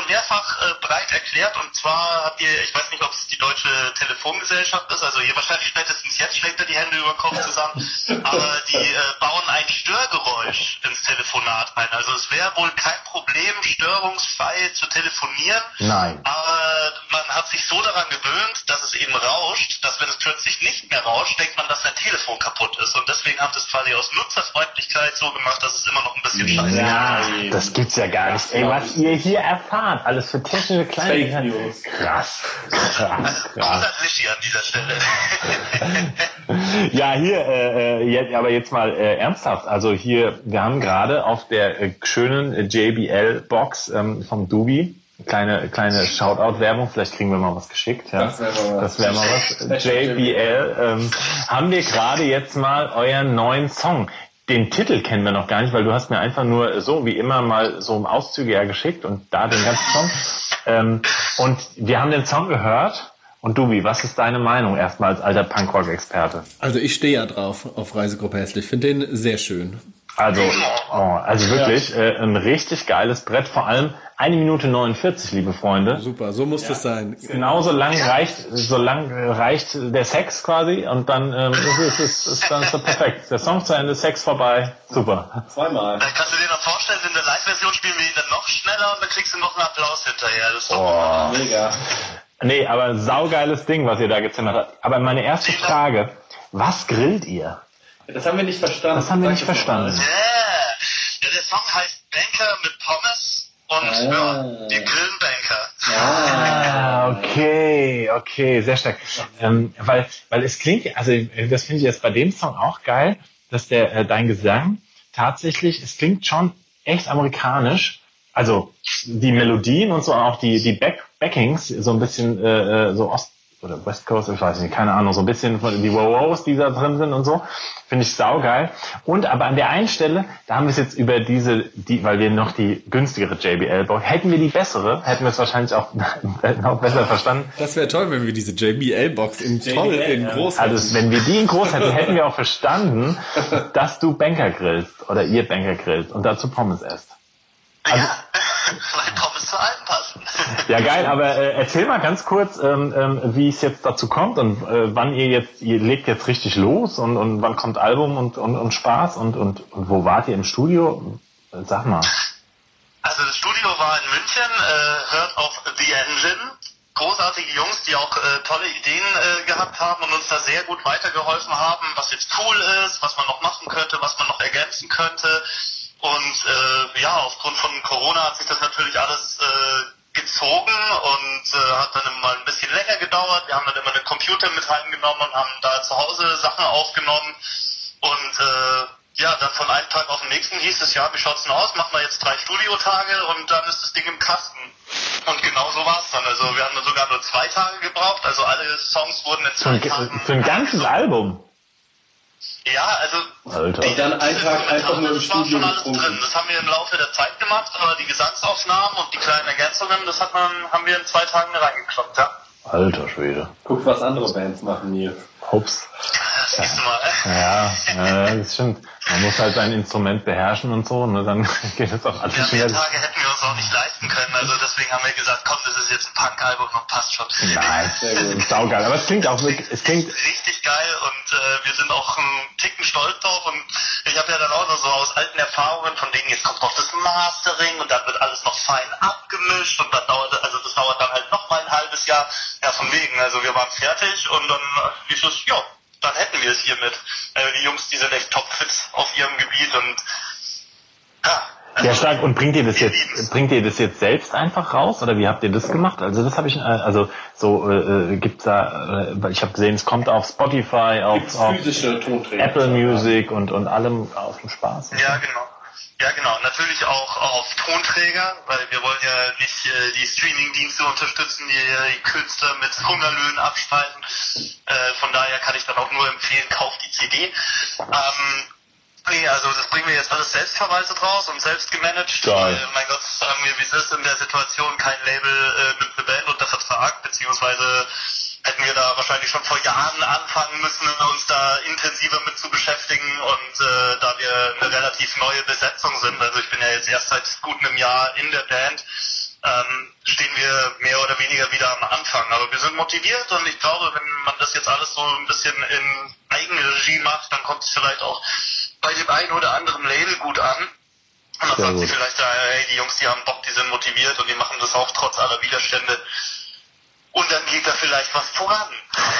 schon mehrfach äh, breit erklärt und zwar habt ihr, ich weiß nicht, ob es die deutsche Telefongesellschaft ist, also ihr wahrscheinlich spätestens jetzt schlägt er die Hände über Kopf zusammen, aber die äh, bauen ein Störgeräusch ins Telefonat ein. Also es wäre wohl kein Problem, störungsfrei zu telefonieren. Nein. Aber man hat sich so daran gewöhnt, dass es eben rauscht, dass wenn es plötzlich nicht mehr rauscht, denkt man, dass sein Telefon kaputt ist. Und deswegen haben das quasi aus Nutzerfreundlichkeit so gemacht, dass es immer noch ein bisschen scheiße ja, das gibt's ja gar nicht. Ey, was ihr hier erfahrt, alles für technische Fake Kleinigkeiten. News. Krass, krass, ist. krass. Das Lischi an dieser Stelle. Ja, hier, äh, äh, jetzt, aber jetzt mal äh, ernsthaft. Also hier, wir haben gerade auf der äh, schönen äh, JBL-Box ähm, vom Dubi kleine kleine Shoutout-Werbung. Vielleicht kriegen wir mal was geschickt. Ja. Das wär mal was. Das wäre mal was. JBL. Ähm, haben wir gerade jetzt mal euren neuen Song. Den Titel kennen wir noch gar nicht, weil du hast mir einfach nur so wie immer mal so Auszüge ja geschickt und da den ganzen Song. Ähm, und wir haben den Song gehört. Und Dubi, was ist deine Meinung erstmal als alter Punkrock-Experte? Also ich stehe ja drauf auf Reisegruppe Hässlich. Finde den sehr schön. Also, oh, also wirklich äh, ein richtig geiles Brett. Vor allem eine Minute 49, liebe Freunde. Super, so muss das sein. Genauso lang reicht, so lang reicht der Sex quasi und dann ähm, ist es ist, ist, dann ist das perfekt. Der Song zu Ende, Sex vorbei, super. Zweimal. Dann kannst du dir noch vorstellen, in der Live-Version spielen wir ihn dann noch schneller und dann kriegst du noch einen Applaus hinterher. Das ist doch Mega. Nee, aber saugeiles Ding, was ihr da gezimmert habt. Aber meine erste Frage, was grillt ihr? Das haben wir nicht verstanden. Das haben wir nicht verstanden. Ja, der Song heißt Banker mit Pommes und ja, die Grillenbanker. Ah, okay, okay, sehr stark. Ähm, weil, weil es klingt, also das finde ich jetzt bei dem Song auch geil, dass der äh, dein Gesang tatsächlich, es klingt schon echt amerikanisch. Also die Melodien und so auch die die Back Backings so ein bisschen äh, äh so Ost oder West Coast, ich weiß nicht, keine Ahnung, so ein bisschen von die Wow-Wows, die da drin sind und so, finde ich saugeil. Und aber an der einen Stelle, da haben wir es jetzt über diese, die, weil wir noch die günstigere JBL bauen, hätten wir die bessere, hätten wir es wahrscheinlich auch noch besser verstanden. Das wäre toll, wenn wir diese JBL-Box in toll, in groß hätten. Also wenn wir die in groß hätten, hätten wir auch verstanden, dass du Banker grillst oder ihr Banker grillt und dazu Pommes esst. ja, weil Pommes zu allem passen. Ja, geil, aber äh, erzähl mal ganz kurz, ähm, ähm, wie es jetzt dazu kommt und äh, wann ihr jetzt, ihr legt jetzt richtig los und, und wann kommt Album und, und, und Spaß und, und, und wo wart ihr im Studio? Sag mal. Also das Studio war in München, äh, hört auf The Engine. Großartige Jungs, die auch äh, tolle Ideen äh, gehabt haben und uns da sehr gut weitergeholfen haben, was jetzt cool ist, was man noch machen könnte, was man noch ergänzen könnte. Und äh, ja, aufgrund von Corona hat sich das natürlich alles äh, gezogen und äh, hat dann immer mal ein bisschen länger gedauert. Wir haben dann immer den Computer mit heimgenommen und haben da zu Hause Sachen aufgenommen. Und äh, ja, dann von einem Tag auf den nächsten hieß es, ja, wie schaut's denn aus? Machen wir jetzt drei Studiotage und dann ist das Ding im Kasten. Und genau so war's dann. Also wir haben dann sogar nur zwei Tage gebraucht. Also alle Songs wurden in zwei Tagen. für ein ganzes Album. Ja, also Alter. Und dann einen Tag einfach nur im das war Studio schon alles getrunken. drin. Das haben wir im Laufe der Zeit gemacht, aber die Gesangsaufnahmen und die kleinen Ergänzungen, das hat man, haben wir in zwei Tagen reingekloppt, ja. Alter Schwede. Guck, was andere Bands machen, Nils. Ups. Das du mal. Ja, ja, das stimmt. Man muss halt sein Instrument beherrschen und so, ne, dann geht es auch alles Ja, mehr. Tage hätten wir uns auch nicht leisten können, also deswegen haben wir gesagt, komm, das ist jetzt ein Punk-Album und passt schon. Nein, saugeil. Aber es klingt auch wirklich, es klingt, richtig geil und äh, wir sind auch einen Ticken stolz drauf und ich habe ja dann auch noch so aus alten Erfahrungen von denen, jetzt kommt noch das Mastering und dann wird alles noch fein abgemischt und dann dauert, also das dauert dann halt noch mal ein halbes Jahr, ja von wegen, also wir waren fertig und dann äh, hieß es, ja, dann hätten wir es hiermit. Äh, die Jungs, die sind echt topfit auf ihrem Gebiet und ja. ja stark. Und bringt ihr das jetzt, lieben's. bringt ihr das jetzt selbst einfach raus oder wie habt ihr das gemacht? Also das habe ich, äh, also so äh, äh, gibt's da, äh, ich habe gesehen, es kommt auf Spotify, auf, auf. Apple Music und und allem aus dem Spaß. Ja, genau. Ja, genau. Natürlich auch auf Tonträger, weil wir wollen ja nicht äh, die Streaming-Dienste unterstützen, die die Künstler mit Hungerlöhnen abspeisen. Äh, von daher kann ich dann auch nur empfehlen, kauft die CD. Ähm, nee, also das bringen wir jetzt alles selbstverwaltet raus und selbst gemanagt. Geil. Weil, mein Gott, sagen wir, wie es ist in der Situation, kein Label äh, nimmt eine Band unter Vertrag, beziehungsweise hätten wir da wahrscheinlich schon vor Jahren anfangen müssen, uns da intensiver mit zu beschäftigen und äh, da wir eine relativ neue Besetzung sind, also ich bin ja jetzt erst seit gut einem Jahr in der Band, ähm, stehen wir mehr oder weniger wieder am Anfang. Aber wir sind motiviert und ich glaube, wenn man das jetzt alles so ein bisschen in Eigenregie macht, dann kommt es vielleicht auch bei dem einen oder anderen Label gut an. Und dann sagt sie vielleicht, hey, die Jungs, die haben Bock, die sind motiviert und die machen das auch trotz aller Widerstände. Und dann geht da vielleicht was voran.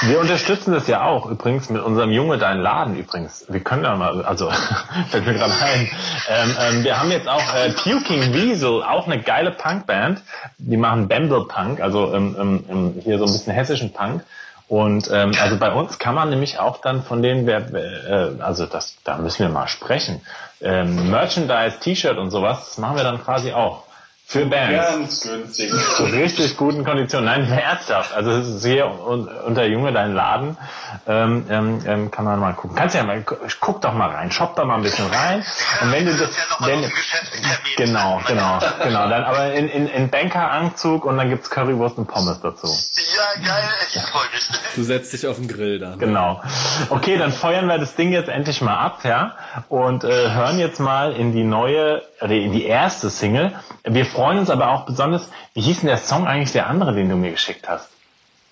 Wir unterstützen das ja auch übrigens mit unserem Junge Dein Laden übrigens. Wir können da mal, also fällt mir gerade ein. Ähm, ähm, wir haben jetzt auch äh, Puking Weasel, auch eine geile Punkband. Die machen Bamble Punk, also ähm, ähm, ähm, hier so ein bisschen hessischen Punk. Und ähm, also bei uns kann man nämlich auch dann von denen, wer, äh, also das, da müssen wir mal sprechen. Ähm, Merchandise, T-Shirt und sowas, das machen wir dann quasi auch. Für Bands. Ganz günstig. Zu richtig guten Konditionen. Nein, herzhaft. Also es ist hier un unter Junge dein Laden. Ähm, ähm, ähm, kann man mal gucken. Kannst ja mal, gu- guck doch mal rein, shop da mal ein bisschen rein. Und wenn du das, ja wenn, genau, genau, genau. Dann aber in, in, in Bankeranzug und dann gibt's Currywurst und Pommes dazu. Ja, geil, ich freue mich. Du setzt dich auf den Grill dann. Genau. Okay, dann feuern wir das Ding jetzt endlich mal ab, ja, und äh, hören jetzt mal in die neue, oder in die erste Single. Wir freuen uns aber auch besonders. Wie hieß denn der Song eigentlich, der andere, den du mir geschickt hast?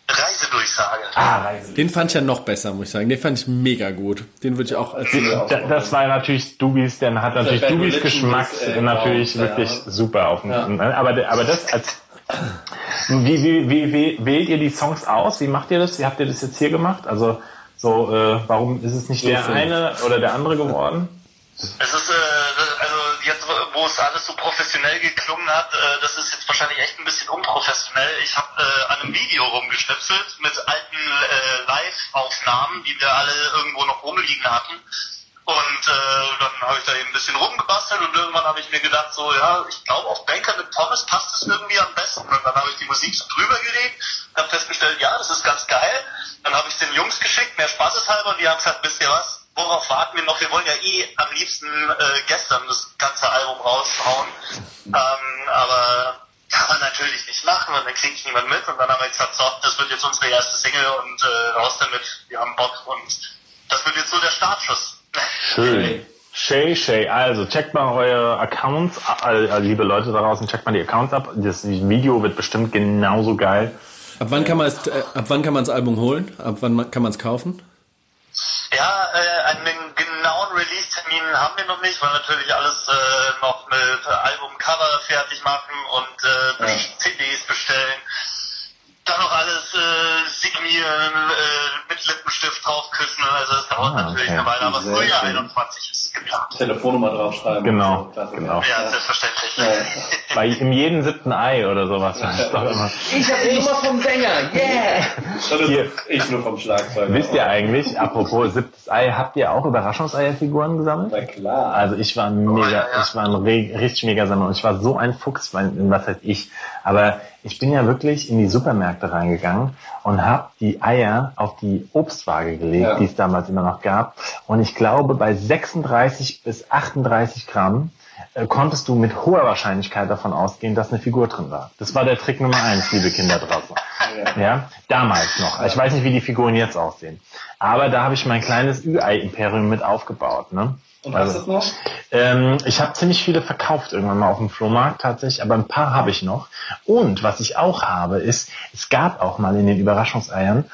Reisedurchsage. Ah, Reise. Den fand ich ja noch besser, muss ich sagen. Den fand ich mega gut. Den würde ich auch als Da, das war natürlich Dubis, der hat natürlich Dubis Geschmack äh, natürlich wow, wirklich ja. super auf dem, Ja. aber, aber das als, wie, wie, wie, wie wählt ihr die Songs aus? Wie macht ihr das? Wie habt ihr das jetzt hier gemacht? Also, so, äh, warum ist es nicht der eine oder der andere geworden? Es ist, äh, also wo es alles so professionell geklungen hat, äh, das ist jetzt wahrscheinlich echt ein bisschen unprofessionell. Ich habe äh, an einem Video rumgeschnipselt mit alten äh, Live-Aufnahmen, die wir alle irgendwo noch rumliegen hatten. Und äh, dann habe ich da eben ein bisschen rumgebastelt und irgendwann habe ich mir gedacht, so ja, ich glaube auf Banker mit Thomas passt es irgendwie am besten. Und dann habe ich die Musik so drüber gelegt, habe festgestellt, ja, das ist ganz geil. Dann habe ich den Jungs geschickt, mehr spaßeshalber, und die haben gesagt, wisst ihr was, worauf warten wir noch? Wir wollen ja eh am liebsten äh, gestern das ganze Album raushauen. Ähm, aber kann man natürlich nicht machen und dann kriegt niemand mit. Und dann haben wir gesagt, so, das wird jetzt unsere erste Single und äh, raus damit, wir haben Bock und das wird jetzt so der Startschuss. Schön. Shay, Shay. Also checkt mal eure Accounts, äh, liebe Leute da draußen, checkt mal die Accounts ab. Das Video wird bestimmt genauso geil. Ab wann kann man es, äh, ab wann kann man das Album holen? Ab wann kann man es kaufen? Haben wir noch nicht, weil natürlich alles äh, noch mit Albumcover fertig machen und äh, ja. CDs bestellen dann noch alles äh, signieren, äh, mit Lippenstift draufküssen. Also das dauert ah, natürlich okay. eine Weile, aber Frühjahr 21 ist geplant. Telefonnummer draufschreiben. Genau, so. genau. Ja, selbstverständlich. Ja. Bei in jedem siebten Ei oder sowas. Ja. Ist doch immer. Ich habe die Nummer vom Sänger, yeah! Hier. Ich nur vom Schlagzeug. Wisst ihr eigentlich, apropos siebtes Ei, habt ihr auch Überraschungseierfiguren gesammelt? Na klar. Also ich war mega, oh, ja, ich war ein richtig mega Sammler und ich war so ein Fuchs, was heißt ich, aber ich bin ja wirklich in die Supermärkte reingegangen und habe die Eier auf die Obstwaage gelegt, ja. die es damals immer noch gab. Und ich glaube, bei 36 bis 38 Gramm äh, konntest du mit hoher Wahrscheinlichkeit davon ausgehen, dass eine Figur drin war. Das war der Trick Nummer eins, liebe Kinder draußen. Ja. ja, damals noch. Ich weiß nicht, wie die Figuren jetzt aussehen. Aber da habe ich mein kleines Ü-Ei-Imperium mit aufgebaut. Ne? Und also, hast du noch? Ähm, ich habe ziemlich viele verkauft irgendwann mal auf dem Flohmarkt tatsächlich, aber ein paar habe ich noch. Und was ich auch habe, ist, es gab auch mal in den Überraschungseiern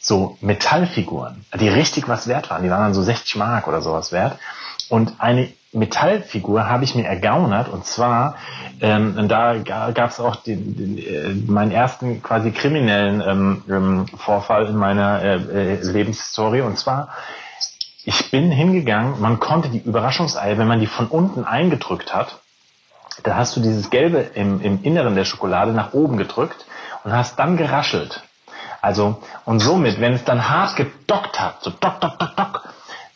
so Metallfiguren, die richtig was wert waren. Die waren dann so 60 Mark oder sowas wert. Und eine Metallfigur habe ich mir ergaunert und zwar, ähm, da gab es auch den, den, äh, meinen ersten quasi kriminellen ähm, ähm, Vorfall in meiner äh, äh, Lebenshistorie und zwar ich bin hingegangen, man konnte die Überraschungseier, wenn man die von unten eingedrückt hat, da hast du dieses Gelbe im, im Inneren der Schokolade nach oben gedrückt und hast dann geraschelt. Also, und somit, wenn es dann hart gedockt hat, so dock, dock, dock, dock,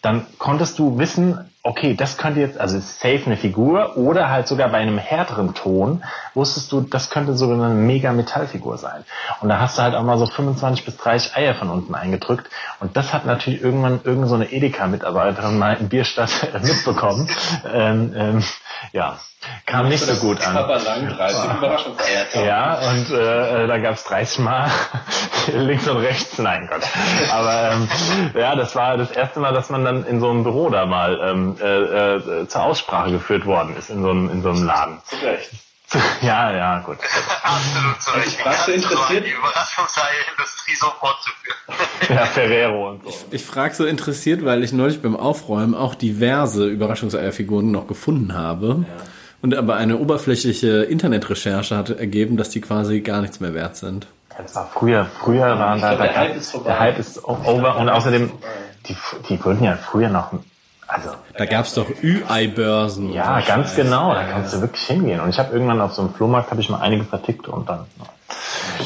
dann konntest du wissen, okay, das könnte jetzt, also safe eine Figur oder halt sogar bei einem härteren Ton wusstest du, das könnte sogar eine mega Metallfigur sein. Und da hast du halt auch mal so 25 bis 30 Eier von unten eingedrückt. Und das hat natürlich irgendwann irgendeine so eine Edeka-Mitarbeiterin mal in Bierstadt mitbekommen. ähm, ähm, ja, kam nicht so gut an. Lang, 30 Überraschungseier. Ja, und äh, äh da gab es 30 Mal links und rechts. Nein, Gott. Aber ähm, ja, das war das erste Mal, dass man dann in so einem Büro da mal ähm, äh, äh, zur Aussprache geführt worden ist, in so einem, in so einem Laden. Zu Recht. Ja, ja, gut. Absolut zu Recht. Warst du interessiert? Die Überraschungsei-Industrie so fortzuführen. Ja, Ferrero und so. Ich, ich frage so interessiert, weil ich neulich beim Aufräumen auch diverse Überraschungseierfiguren noch gefunden habe. Ja. Und aber eine oberflächliche Internetrecherche hat ergeben, dass die quasi gar nichts mehr wert sind. Das war früher, früher waren da, der, Hype ist der Hype ist over und außerdem, die, die wurden ja früher noch, also. Da gab's doch Ü-Ei-Börsen. Ja, ganz Scheiß. genau, da kannst du wirklich hingehen. Und ich habe irgendwann auf so einem Flohmarkt, habe ich mal einige vertickt und dann.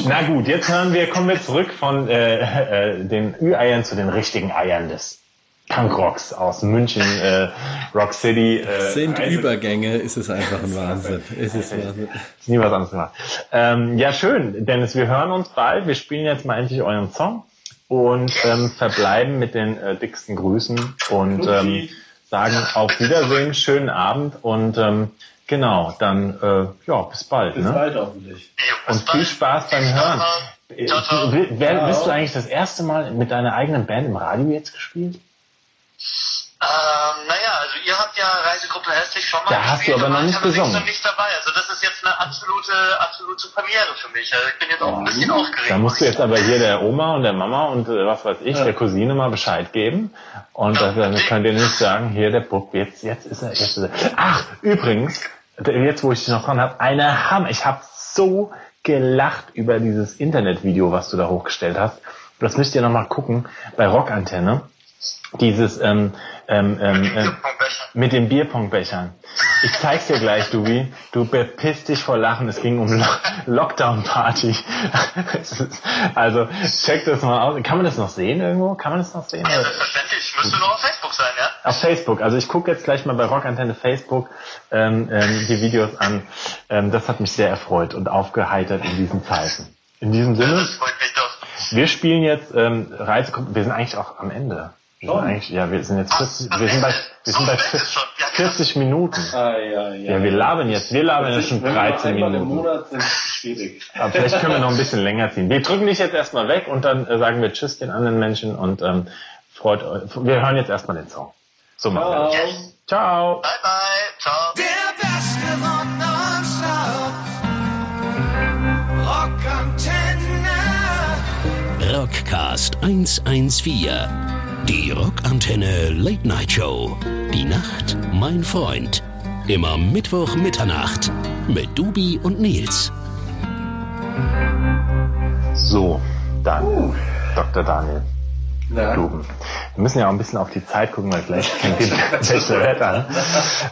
Na gut, jetzt hören wir, kommen wir zurück von äh, äh, den Ü-Eiern zu den richtigen Eiern des Punkrocks aus München, äh, Rock City. Äh, sind Reise. Übergänge, ist es einfach ein Wahnsinn. ist es Wahnsinn. Ist nie was anderes gemacht. Ähm, ja, schön, Dennis, wir hören uns bald. Wir spielen jetzt mal endlich euren Song und ähm, verbleiben mit den äh, dicksten Grüßen und ähm, sagen auf Wiedersehen, schönen Abend und ähm, genau, dann äh, ja, bis bald. Bis ne? bald hoffentlich. Und viel Spaß beim Hören. Wer, bist du eigentlich das erste Mal mit deiner eigenen Band im Radio jetzt gespielt? Ähm, naja, also ihr habt ja Reisegruppe Hässlich schon mal Da hast du aber noch nicht gesungen. Ich nicht dabei. Also das ist jetzt eine absolute, absolute Premiere für mich. Also ich bin jetzt auch ein bisschen aufgeregt. Da musst du jetzt aber hier der Oma und der Mama und äh, was weiß ich, ja. der Cousine mal Bescheid geben. Und ja, dann könnt ihr nicht sagen, hier der Buck, jetzt, jetzt ist er, jetzt ist er. Ach, übrigens, jetzt wo ich dich noch dran habe, eine Hammer. Ich habe so gelacht über dieses Internetvideo, was du da hochgestellt hast. Das müsst ihr noch mal gucken bei Rockantenne dieses ähm, ähm, ähm, äh, mit den Bierpongbechern. Ich zeig's dir gleich, Dubi. Du bepisst dich vor Lachen. Es ging um Lo Lockdown-Party. also, check das mal aus. Kann man das noch sehen irgendwo? Kann man das noch sehen? Ja, selbstverständlich. Müsste nur auf Facebook sein, ja? Auf Facebook. Also ich gucke jetzt gleich mal bei Rockantenne Facebook ähm, ähm, die Videos an. Ähm, das hat mich sehr erfreut und aufgeheitert in diesen Zeiten. In diesem Sinne, Das freut mich doch. wir spielen jetzt ähm, Reise. Wir sind eigentlich auch am Ende. Wir sind eigentlich, ja, wir sind jetzt 40, wir sind bei, wir sind bei So, das ist schon. Ja, krass. 40 Minuten. Ah, ja, Ja, wir labern jetzt. Wir labern jetzt schon 13 Minuten. Monat sind schwierig. Aber vielleicht können wir noch ein bisschen länger ziehen. Wir drücken dich jetzt erstmal weg und dann äh, sagen wir Tschüss den anderen Menschen und ähm, freut euch. Wir hören jetzt erstmal den Song. So machen wir das. Ciao. Bye, bye. Ciao. Der beste Rock nonstop. Rockantenne. Rockcast 114. Die Rockantenne Late Night Show. Die Nacht, mein Freund. Immer Mittwoch Mitternacht mit Dubi und Nils. So, dann Dr. Daniel. Blumen. Wir müssen ja auch ein bisschen auf die Zeit gucken, weil gleich fängt die Bachelorette an.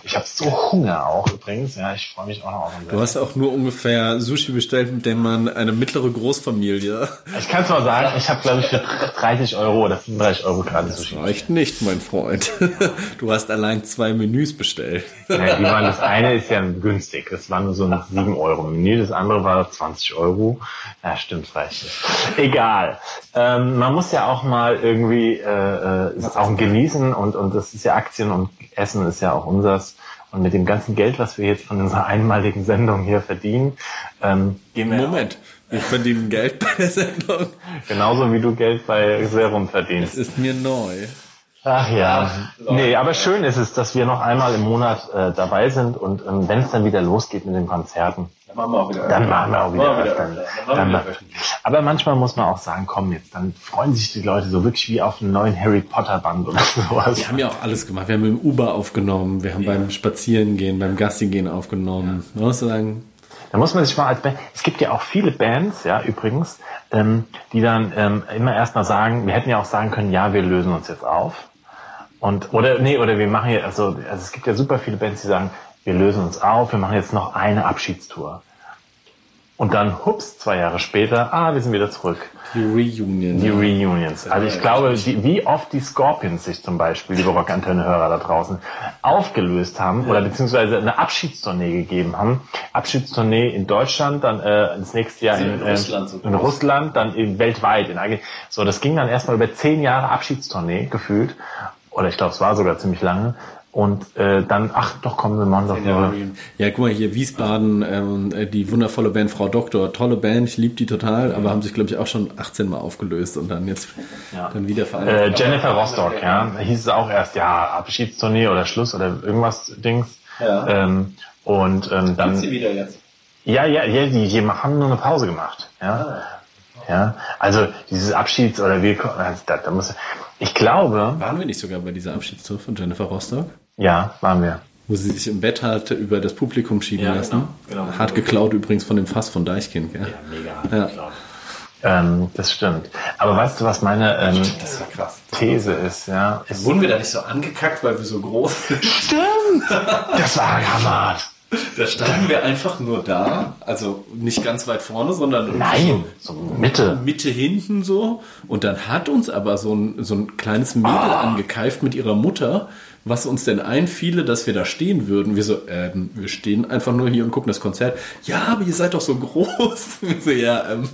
Ich habe so Hunger auch übrigens. Ja, ich freue mich auch noch auf unser Du hast auch nur ungefähr Sushi bestellt, mit dem man eine mittlere Großfamilie. Ich kann es mal sagen, ich habe glaube ich für 30 Euro oder 35 Euro gerade Sushi. Reicht nicht, mein Freund. Du hast allein zwei Menüs bestellt. Ja, die waren, das eine ist ja günstig. Das war nur so ein 7 Euro Menü. Das andere war 20 Euro. Ja, stimmt, das reicht nicht. Egal. Ähm, man muss ja auch mal irgendwie äh, äh, es auch genießen und, und das ist ja Aktien und Essen ist ja auch unsers. Und mit dem ganzen Geld, was wir jetzt von unserer einmaligen Sendung hier verdienen, ähm, gehen wir Moment, wir verdienen Geld bei der Sendung. genauso wie du Geld bei Serum verdienst. Das ist mir neu. Ach ja. Nee, aber schön ist es, dass wir noch einmal im Monat äh, dabei sind und ähm, wenn es dann wieder losgeht mit den Konzerten, machen wir auch wieder. dann machen wir auch wieder, wir wieder öfter. öfter. Dann machen Dann wir wieder wöchentlich. Aber manchmal muss man auch sagen, komm jetzt, dann freuen sich die Leute so wirklich wie auf einen neuen Harry Potter Band oder sowas. Wir haben ja auch alles gemacht. Wir haben im Uber aufgenommen, wir haben beim Spazierengehen, beim Gassigehen aufgenommen. Man muss sagen, Da muss man sich mal als Band, es gibt ja auch viele Bands, ja, übrigens, ähm, die dann ähm, immer erstmal sagen, wir hätten ja auch sagen können, ja, wir lösen uns jetzt auf. Und, oder, nee, oder wir machen hier, also, also es gibt ja super viele Bands, die sagen, wir lösen uns auf, wir machen jetzt noch eine Abschiedstour. Und dann, hups, zwei Jahre später, ah, wir sind wieder zurück. die Reunion. Die Reunions. Also ich glaube, die, wie oft die Scorpions sich zum Beispiel, liebe Rockantenne-Hörer da draußen, aufgelöst haben oder beziehungsweise eine Abschiedstournee gegeben haben. Abschiedstournee in Deutschland, dann äh, das nächste Jahr in, in äh, Russland sogar. in Russland, dann in, weltweit. In, so, das ging dann erstmal über zehn Jahre Abschiedstournee gefühlt. Oder ich glaube, es war sogar ziemlich lange. Und äh, dann, ach doch, kommen wir mal Ja, ja, guck mal hier, Wiesbaden, ähm, äh, die wundervolle Band Frau Doktor, tolle Band, ich liebe die total, aber haben sich, glaube ich, auch schon 18 Mal aufgelöst und dann jetzt dann wieder Äh, vereinigt. Jennifer Rostock, ja, hieß es auch erst, ja, Abschiedstournee oder Schluss oder irgendwas Dings. Ja. Ähm, und ähm, dann, wieder jetzt? ja, ja, ja, die, die haben nur eine Pause gemacht, ja. Ja, also dieses Abschieds- oder wie, also da, da muss, ich glaube, Waren wir nicht sogar bei dieser Abschiedstour von Jennifer Rostock? ja, waren wir. Wo sie sich im Bett hatte über das Publikum schieben Ja, lassen. genau, genau. Hart geklaut übrigens von dem Fass von Deichkind, gell? mega. Ja. Ähm, das stimmt. Aber weißt du, was meine ähm, Das war krass. These ist, ja? Ist, Wurden wir da nicht so angekackt, weil wir so groß sind? stimmt! Das war Hammer. Da standen wir einfach nur da, also nicht ganz weit vorne, sondern Nein, so Mitte. Mitte hinten so. Und dann hat uns aber so ein, so ein kleines Mädel angekeift mit ihrer Mutter, was uns denn einfiele, dass wir da stehen würden. Wir so, ähm, wir stehen einfach nur hier und gucken das Konzert. Ja, aber ihr seid doch so groß. Wir so, ja, ähm,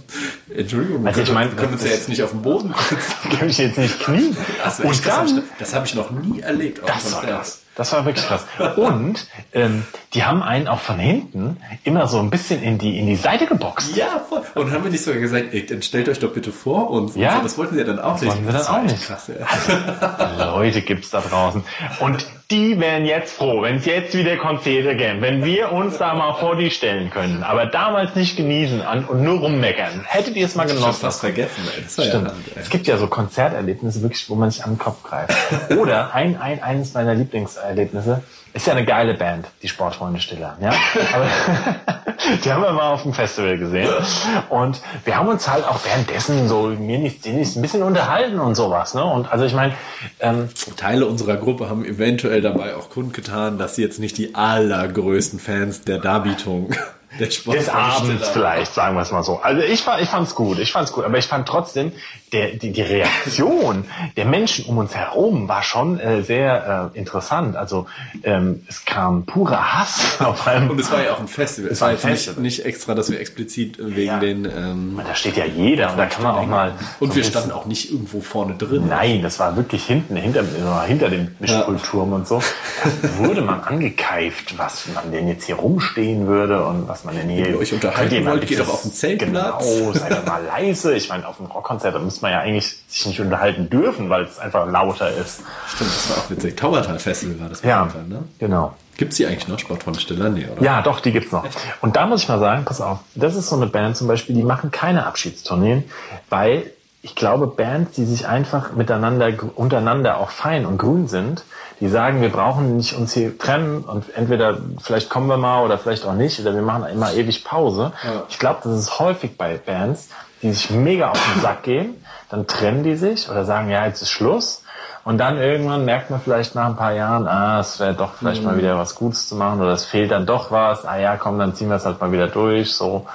Entschuldigung, Also ich können, meine, wir können uns ja das- jetzt nicht auf den Boden setzen. Kann ich jetzt nicht knien. Also Und das habe ich, das hab ich noch nie erlebt. auf Das war Konzert. Das war wirklich krass. Und ähm, die haben einen auch von hinten immer so ein bisschen in die in die Seite geboxt. Ja, voll. Und haben wir nicht sogar gesagt, ey, dann stellt euch doch bitte vor uns. Und Ja. so, das wollten sie ja dann auch nicht. wollten sie dann Das auch nicht. Krass, ja. Leute gibt's da draußen. Und die wären jetzt froh, wenn es jetzt wieder Konzerte gäbe, wenn wir uns da mal vor die stellen können. Aber damals nicht genießen an, und nur rummeckern. Hättet ihr es mal Ich genossen? fast vergessen, ey. Das Stimmt. ja Land, ey. Es gibt ja so Konzerterlebnisse wirklich, wo man sich an den Kopf greift. Oder ein, ein, eines meiner Lieblingserlebnisse ist ja eine geile Band, die Sportfreunde Stiller. Ja? Aber die haben wir mal auf dem Festival gesehen. Und wir haben uns halt auch währenddessen so mir nicht, nicht ein bisschen unterhalten und sowas. Ne? Und also ich meine, ähm, Teile unserer Gruppe haben eventuell dabei auch kundgetan, dass sie jetzt nicht die allergrößten Fans der Darbietung des Abends vielleicht, sagen wir es mal so. Also ich, fa- ich fand's gut, ich fand's gut, aber ich fand trotzdem, der, die, die Reaktion der Menschen um uns herum war schon äh, sehr äh, interessant. Also ähm, es kam purer Hass auf einem... Und es war ja auch ein Festival. Es war jetzt nicht, nicht extra, dass wir explizit wegen Ja. den. Ähm, da steht ja jeder und da kann man auch mal... und wir standen auch nicht irgendwo vorne drin. Nein, das war wirklich hinten, hinter, hinter dem Mischkulturm und so. Da wurde man angekeift, was man denn jetzt hier rumstehen würde und was man denn hier. Wenn ihr euch unterhalten wollt, geht doch auf den Zeltplatz. Genau, seid doch mal leise. Ich meine, auf einem Rockkonzert, da müsste man ja eigentlich sich nicht unterhalten dürfen, weil es einfach lauter ist. Stimmt, das war auch witzig. Taubertal Festival war das Ja, Fall, ne? genau. Gibt's die eigentlich noch, Sport von Stiller? Nee, oder? Ja, doch, die gibt's noch. Und da muss ich mal sagen, pass auf, das ist so eine Band zum Beispiel, die machen keine Abschiedstourneen, weil ich glaube, Bands, die sich einfach miteinander, untereinander auch fein und grün sind, die sagen, wir brauchen nicht uns hier trennen und entweder vielleicht kommen wir mal oder vielleicht auch nicht oder wir machen immer ewig Pause. Ich glaube, das ist häufig bei Bands, die sich mega auf den Sack gehen, dann trennen die sich oder sagen, ja, jetzt ist Schluss. Und dann irgendwann merkt man vielleicht nach ein paar Jahren, ah, es wäre doch vielleicht Mhm. mal wieder was Gutes zu machen oder es fehlt dann doch was. Ah ja, komm, dann ziehen wir es halt mal wieder durch. So.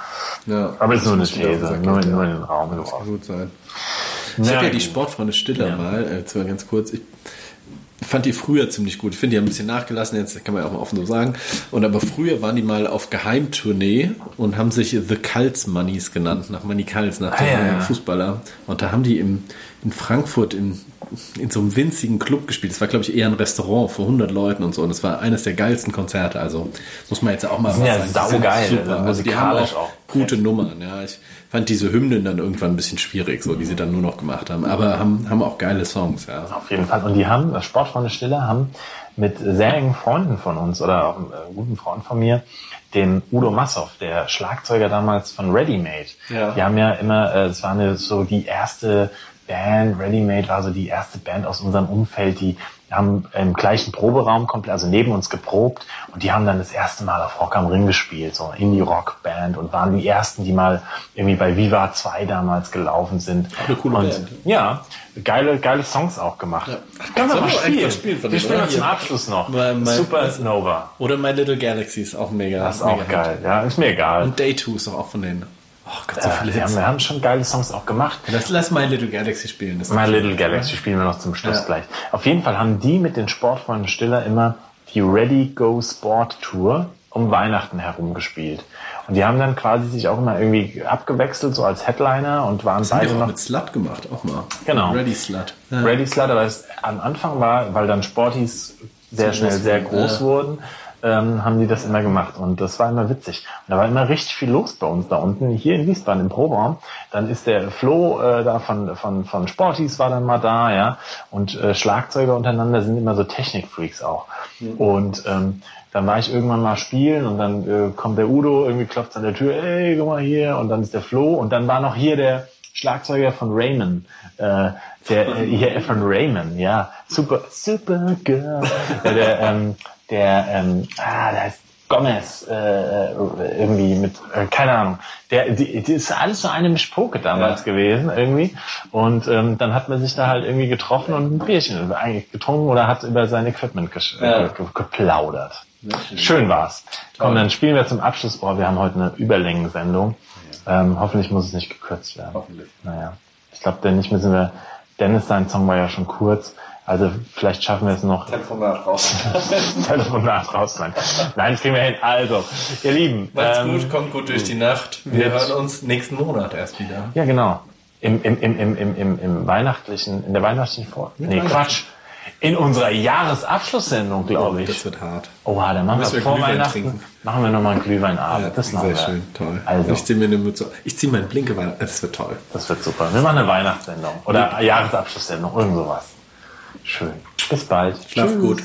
Ja. Aber es ist nur eine These, nur, gehen, nur ja. in den Raum Kann geworfen. gut sein. Ich habe ja die. Sportfreunde Stiller mal, äh, mal ganz kurz. Ich fand die früher ziemlich gut. Ich finde, die haben ein bisschen nachgelassen, jetzt kann man ja auch mal offen so sagen. Und aber früher waren die mal auf Geheimtournee und haben sich The Cults Moneys genannt, nach Manny Kals, nach dem Ah, ja. Fußballer. Und da haben die im, in Frankfurt in, in so einem winzigen Club gespielt. Das war, glaube ich, eher ein Restaurant für 100 Leuten und so. Und das war eines der geilsten Konzerte. Also muss man jetzt auch mal sind ja saugeil, super. also Also die haben musikalisch auch, auch. gute Nummern. Ja, ich fand diese Hymnen dann irgendwann ein bisschen schwierig, so die sie dann nur noch gemacht haben. Aber haben, haben auch geile Songs. Ja. Auf jeden Fall. Und die haben, Sportfreunde Stiller, haben mit sehr engen Freunden von uns oder auch einem äh, guten Freund von mir, dem Udo Massow, der Schlagzeuger damals von Ready Made. Ja. Die haben ja immer, äh, es war eine, so die erste Band, Ready Made war so die erste Band aus unserem Umfeld, die haben im gleichen Proberaum komplett, also neben uns geprobt und die haben dann das erste Mal auf Rock am Ring gespielt, so eine Indie-Rock-Band und waren die ersten, die mal irgendwie bei Viva 2 damals gelaufen sind. eine coole und, Band. Ja, geile, geile Songs auch gemacht. Können wir mal spielen? einfach spielen von wir spielen oder? zum. Abschluss noch. Mein- mein- Supernova. Oder My Little Galaxy ist auch mega. Das ist auch mega geil. Ja, ist mir egal. Und Day 2 ist auch von denen. Oh Gott, so Äh, viele wir, haben, wir haben schon geile Songs auch gemacht. Lass, lass My Little Galaxy spielen. Das My Little. Galaxy spielen wir noch zum Schluss Ja. gleich. Auf jeden Fall haben die mit den Sportfreunden Stiller immer die Ready Go Sport Tour um Weihnachten herum gespielt. Und die haben dann quasi sich auch immer irgendwie abgewechselt, so als Headliner und waren Das haben beide die auch noch mit Slut gemacht, auch mal. Genau. Ready Slut. Ja. Ready Slut, aber es am Anfang war, weil dann Sporties sehr Zu schnell sehr groß ja. wurden, ähm, haben die das immer gemacht und das war immer witzig. Und da war immer richtig viel los bei uns da unten, hier in Wiesbaden im Proberaum. Dann ist der Flo äh, da von, von, von Sporties war dann mal da, ja. Und äh, Schlagzeuger untereinander sind immer so Technikfreaks auch. Und ähm, dann war ich irgendwann mal spielen und dann äh, kommt der Udo, irgendwie klopft an der Tür, ey, guck mal hier, und dann ist der Flo und dann war noch hier der Schlagzeuger von Raymond, äh, der äh, hier von Raymond, ja, super, super girl, der, ähm, der, ähm, ah, der heißt Gomez, äh, irgendwie mit, äh, keine Ahnung, der, die, die ist alles so eine Mischpoke damals Ja. gewesen irgendwie und ähm, dann hat man sich da halt irgendwie getroffen und ein Bierchen eigentlich getrunken oder hat über sein Equipment Ja. ge ge geplaudert. Schön war's. Komm, dann spielen wir zum Abschluss. Oh, wir haben heute eine Überlängensendung. Ähm, hoffentlich muss es nicht gekürzt werden. Hoffentlich. Naja, ich glaube, denn nicht müssen wir. Dennis, sein Song war ja schon kurz. Also vielleicht schaffen wir es noch. Telefonat raus. Telefonat rausschneiden. Nein, das kriegen wir hin. Also, ihr Lieben. Macht's ähm, gut, kommt gut durch die Nacht. Wir jetzt- hören uns nächsten Monat erst wieder. Ja, genau. Im, im, im, im, im, im, im weihnachtlichen, in der weihnachtlichen Vor. Nee, Weihnachten. Quatsch. In unserer Jahresabschlusssendung, glaube ich. Das wird hart. Oha, dann machen wir, wir vor Glühwein Weihnachten trinken. machen wir nochmal einen Glühweinabend. das machen sehr wir. schön, toll. Also, Ich ziehe mir eine Mütze. Ich ziehe meinen Blinke Weihnachten. Das wird toll. das wird super. Wir machen eine Weihnachtssendung oder Jahresabschlusssendung, irgend sowas. Schön. Bis bald. Schlaf Tschüss. gut.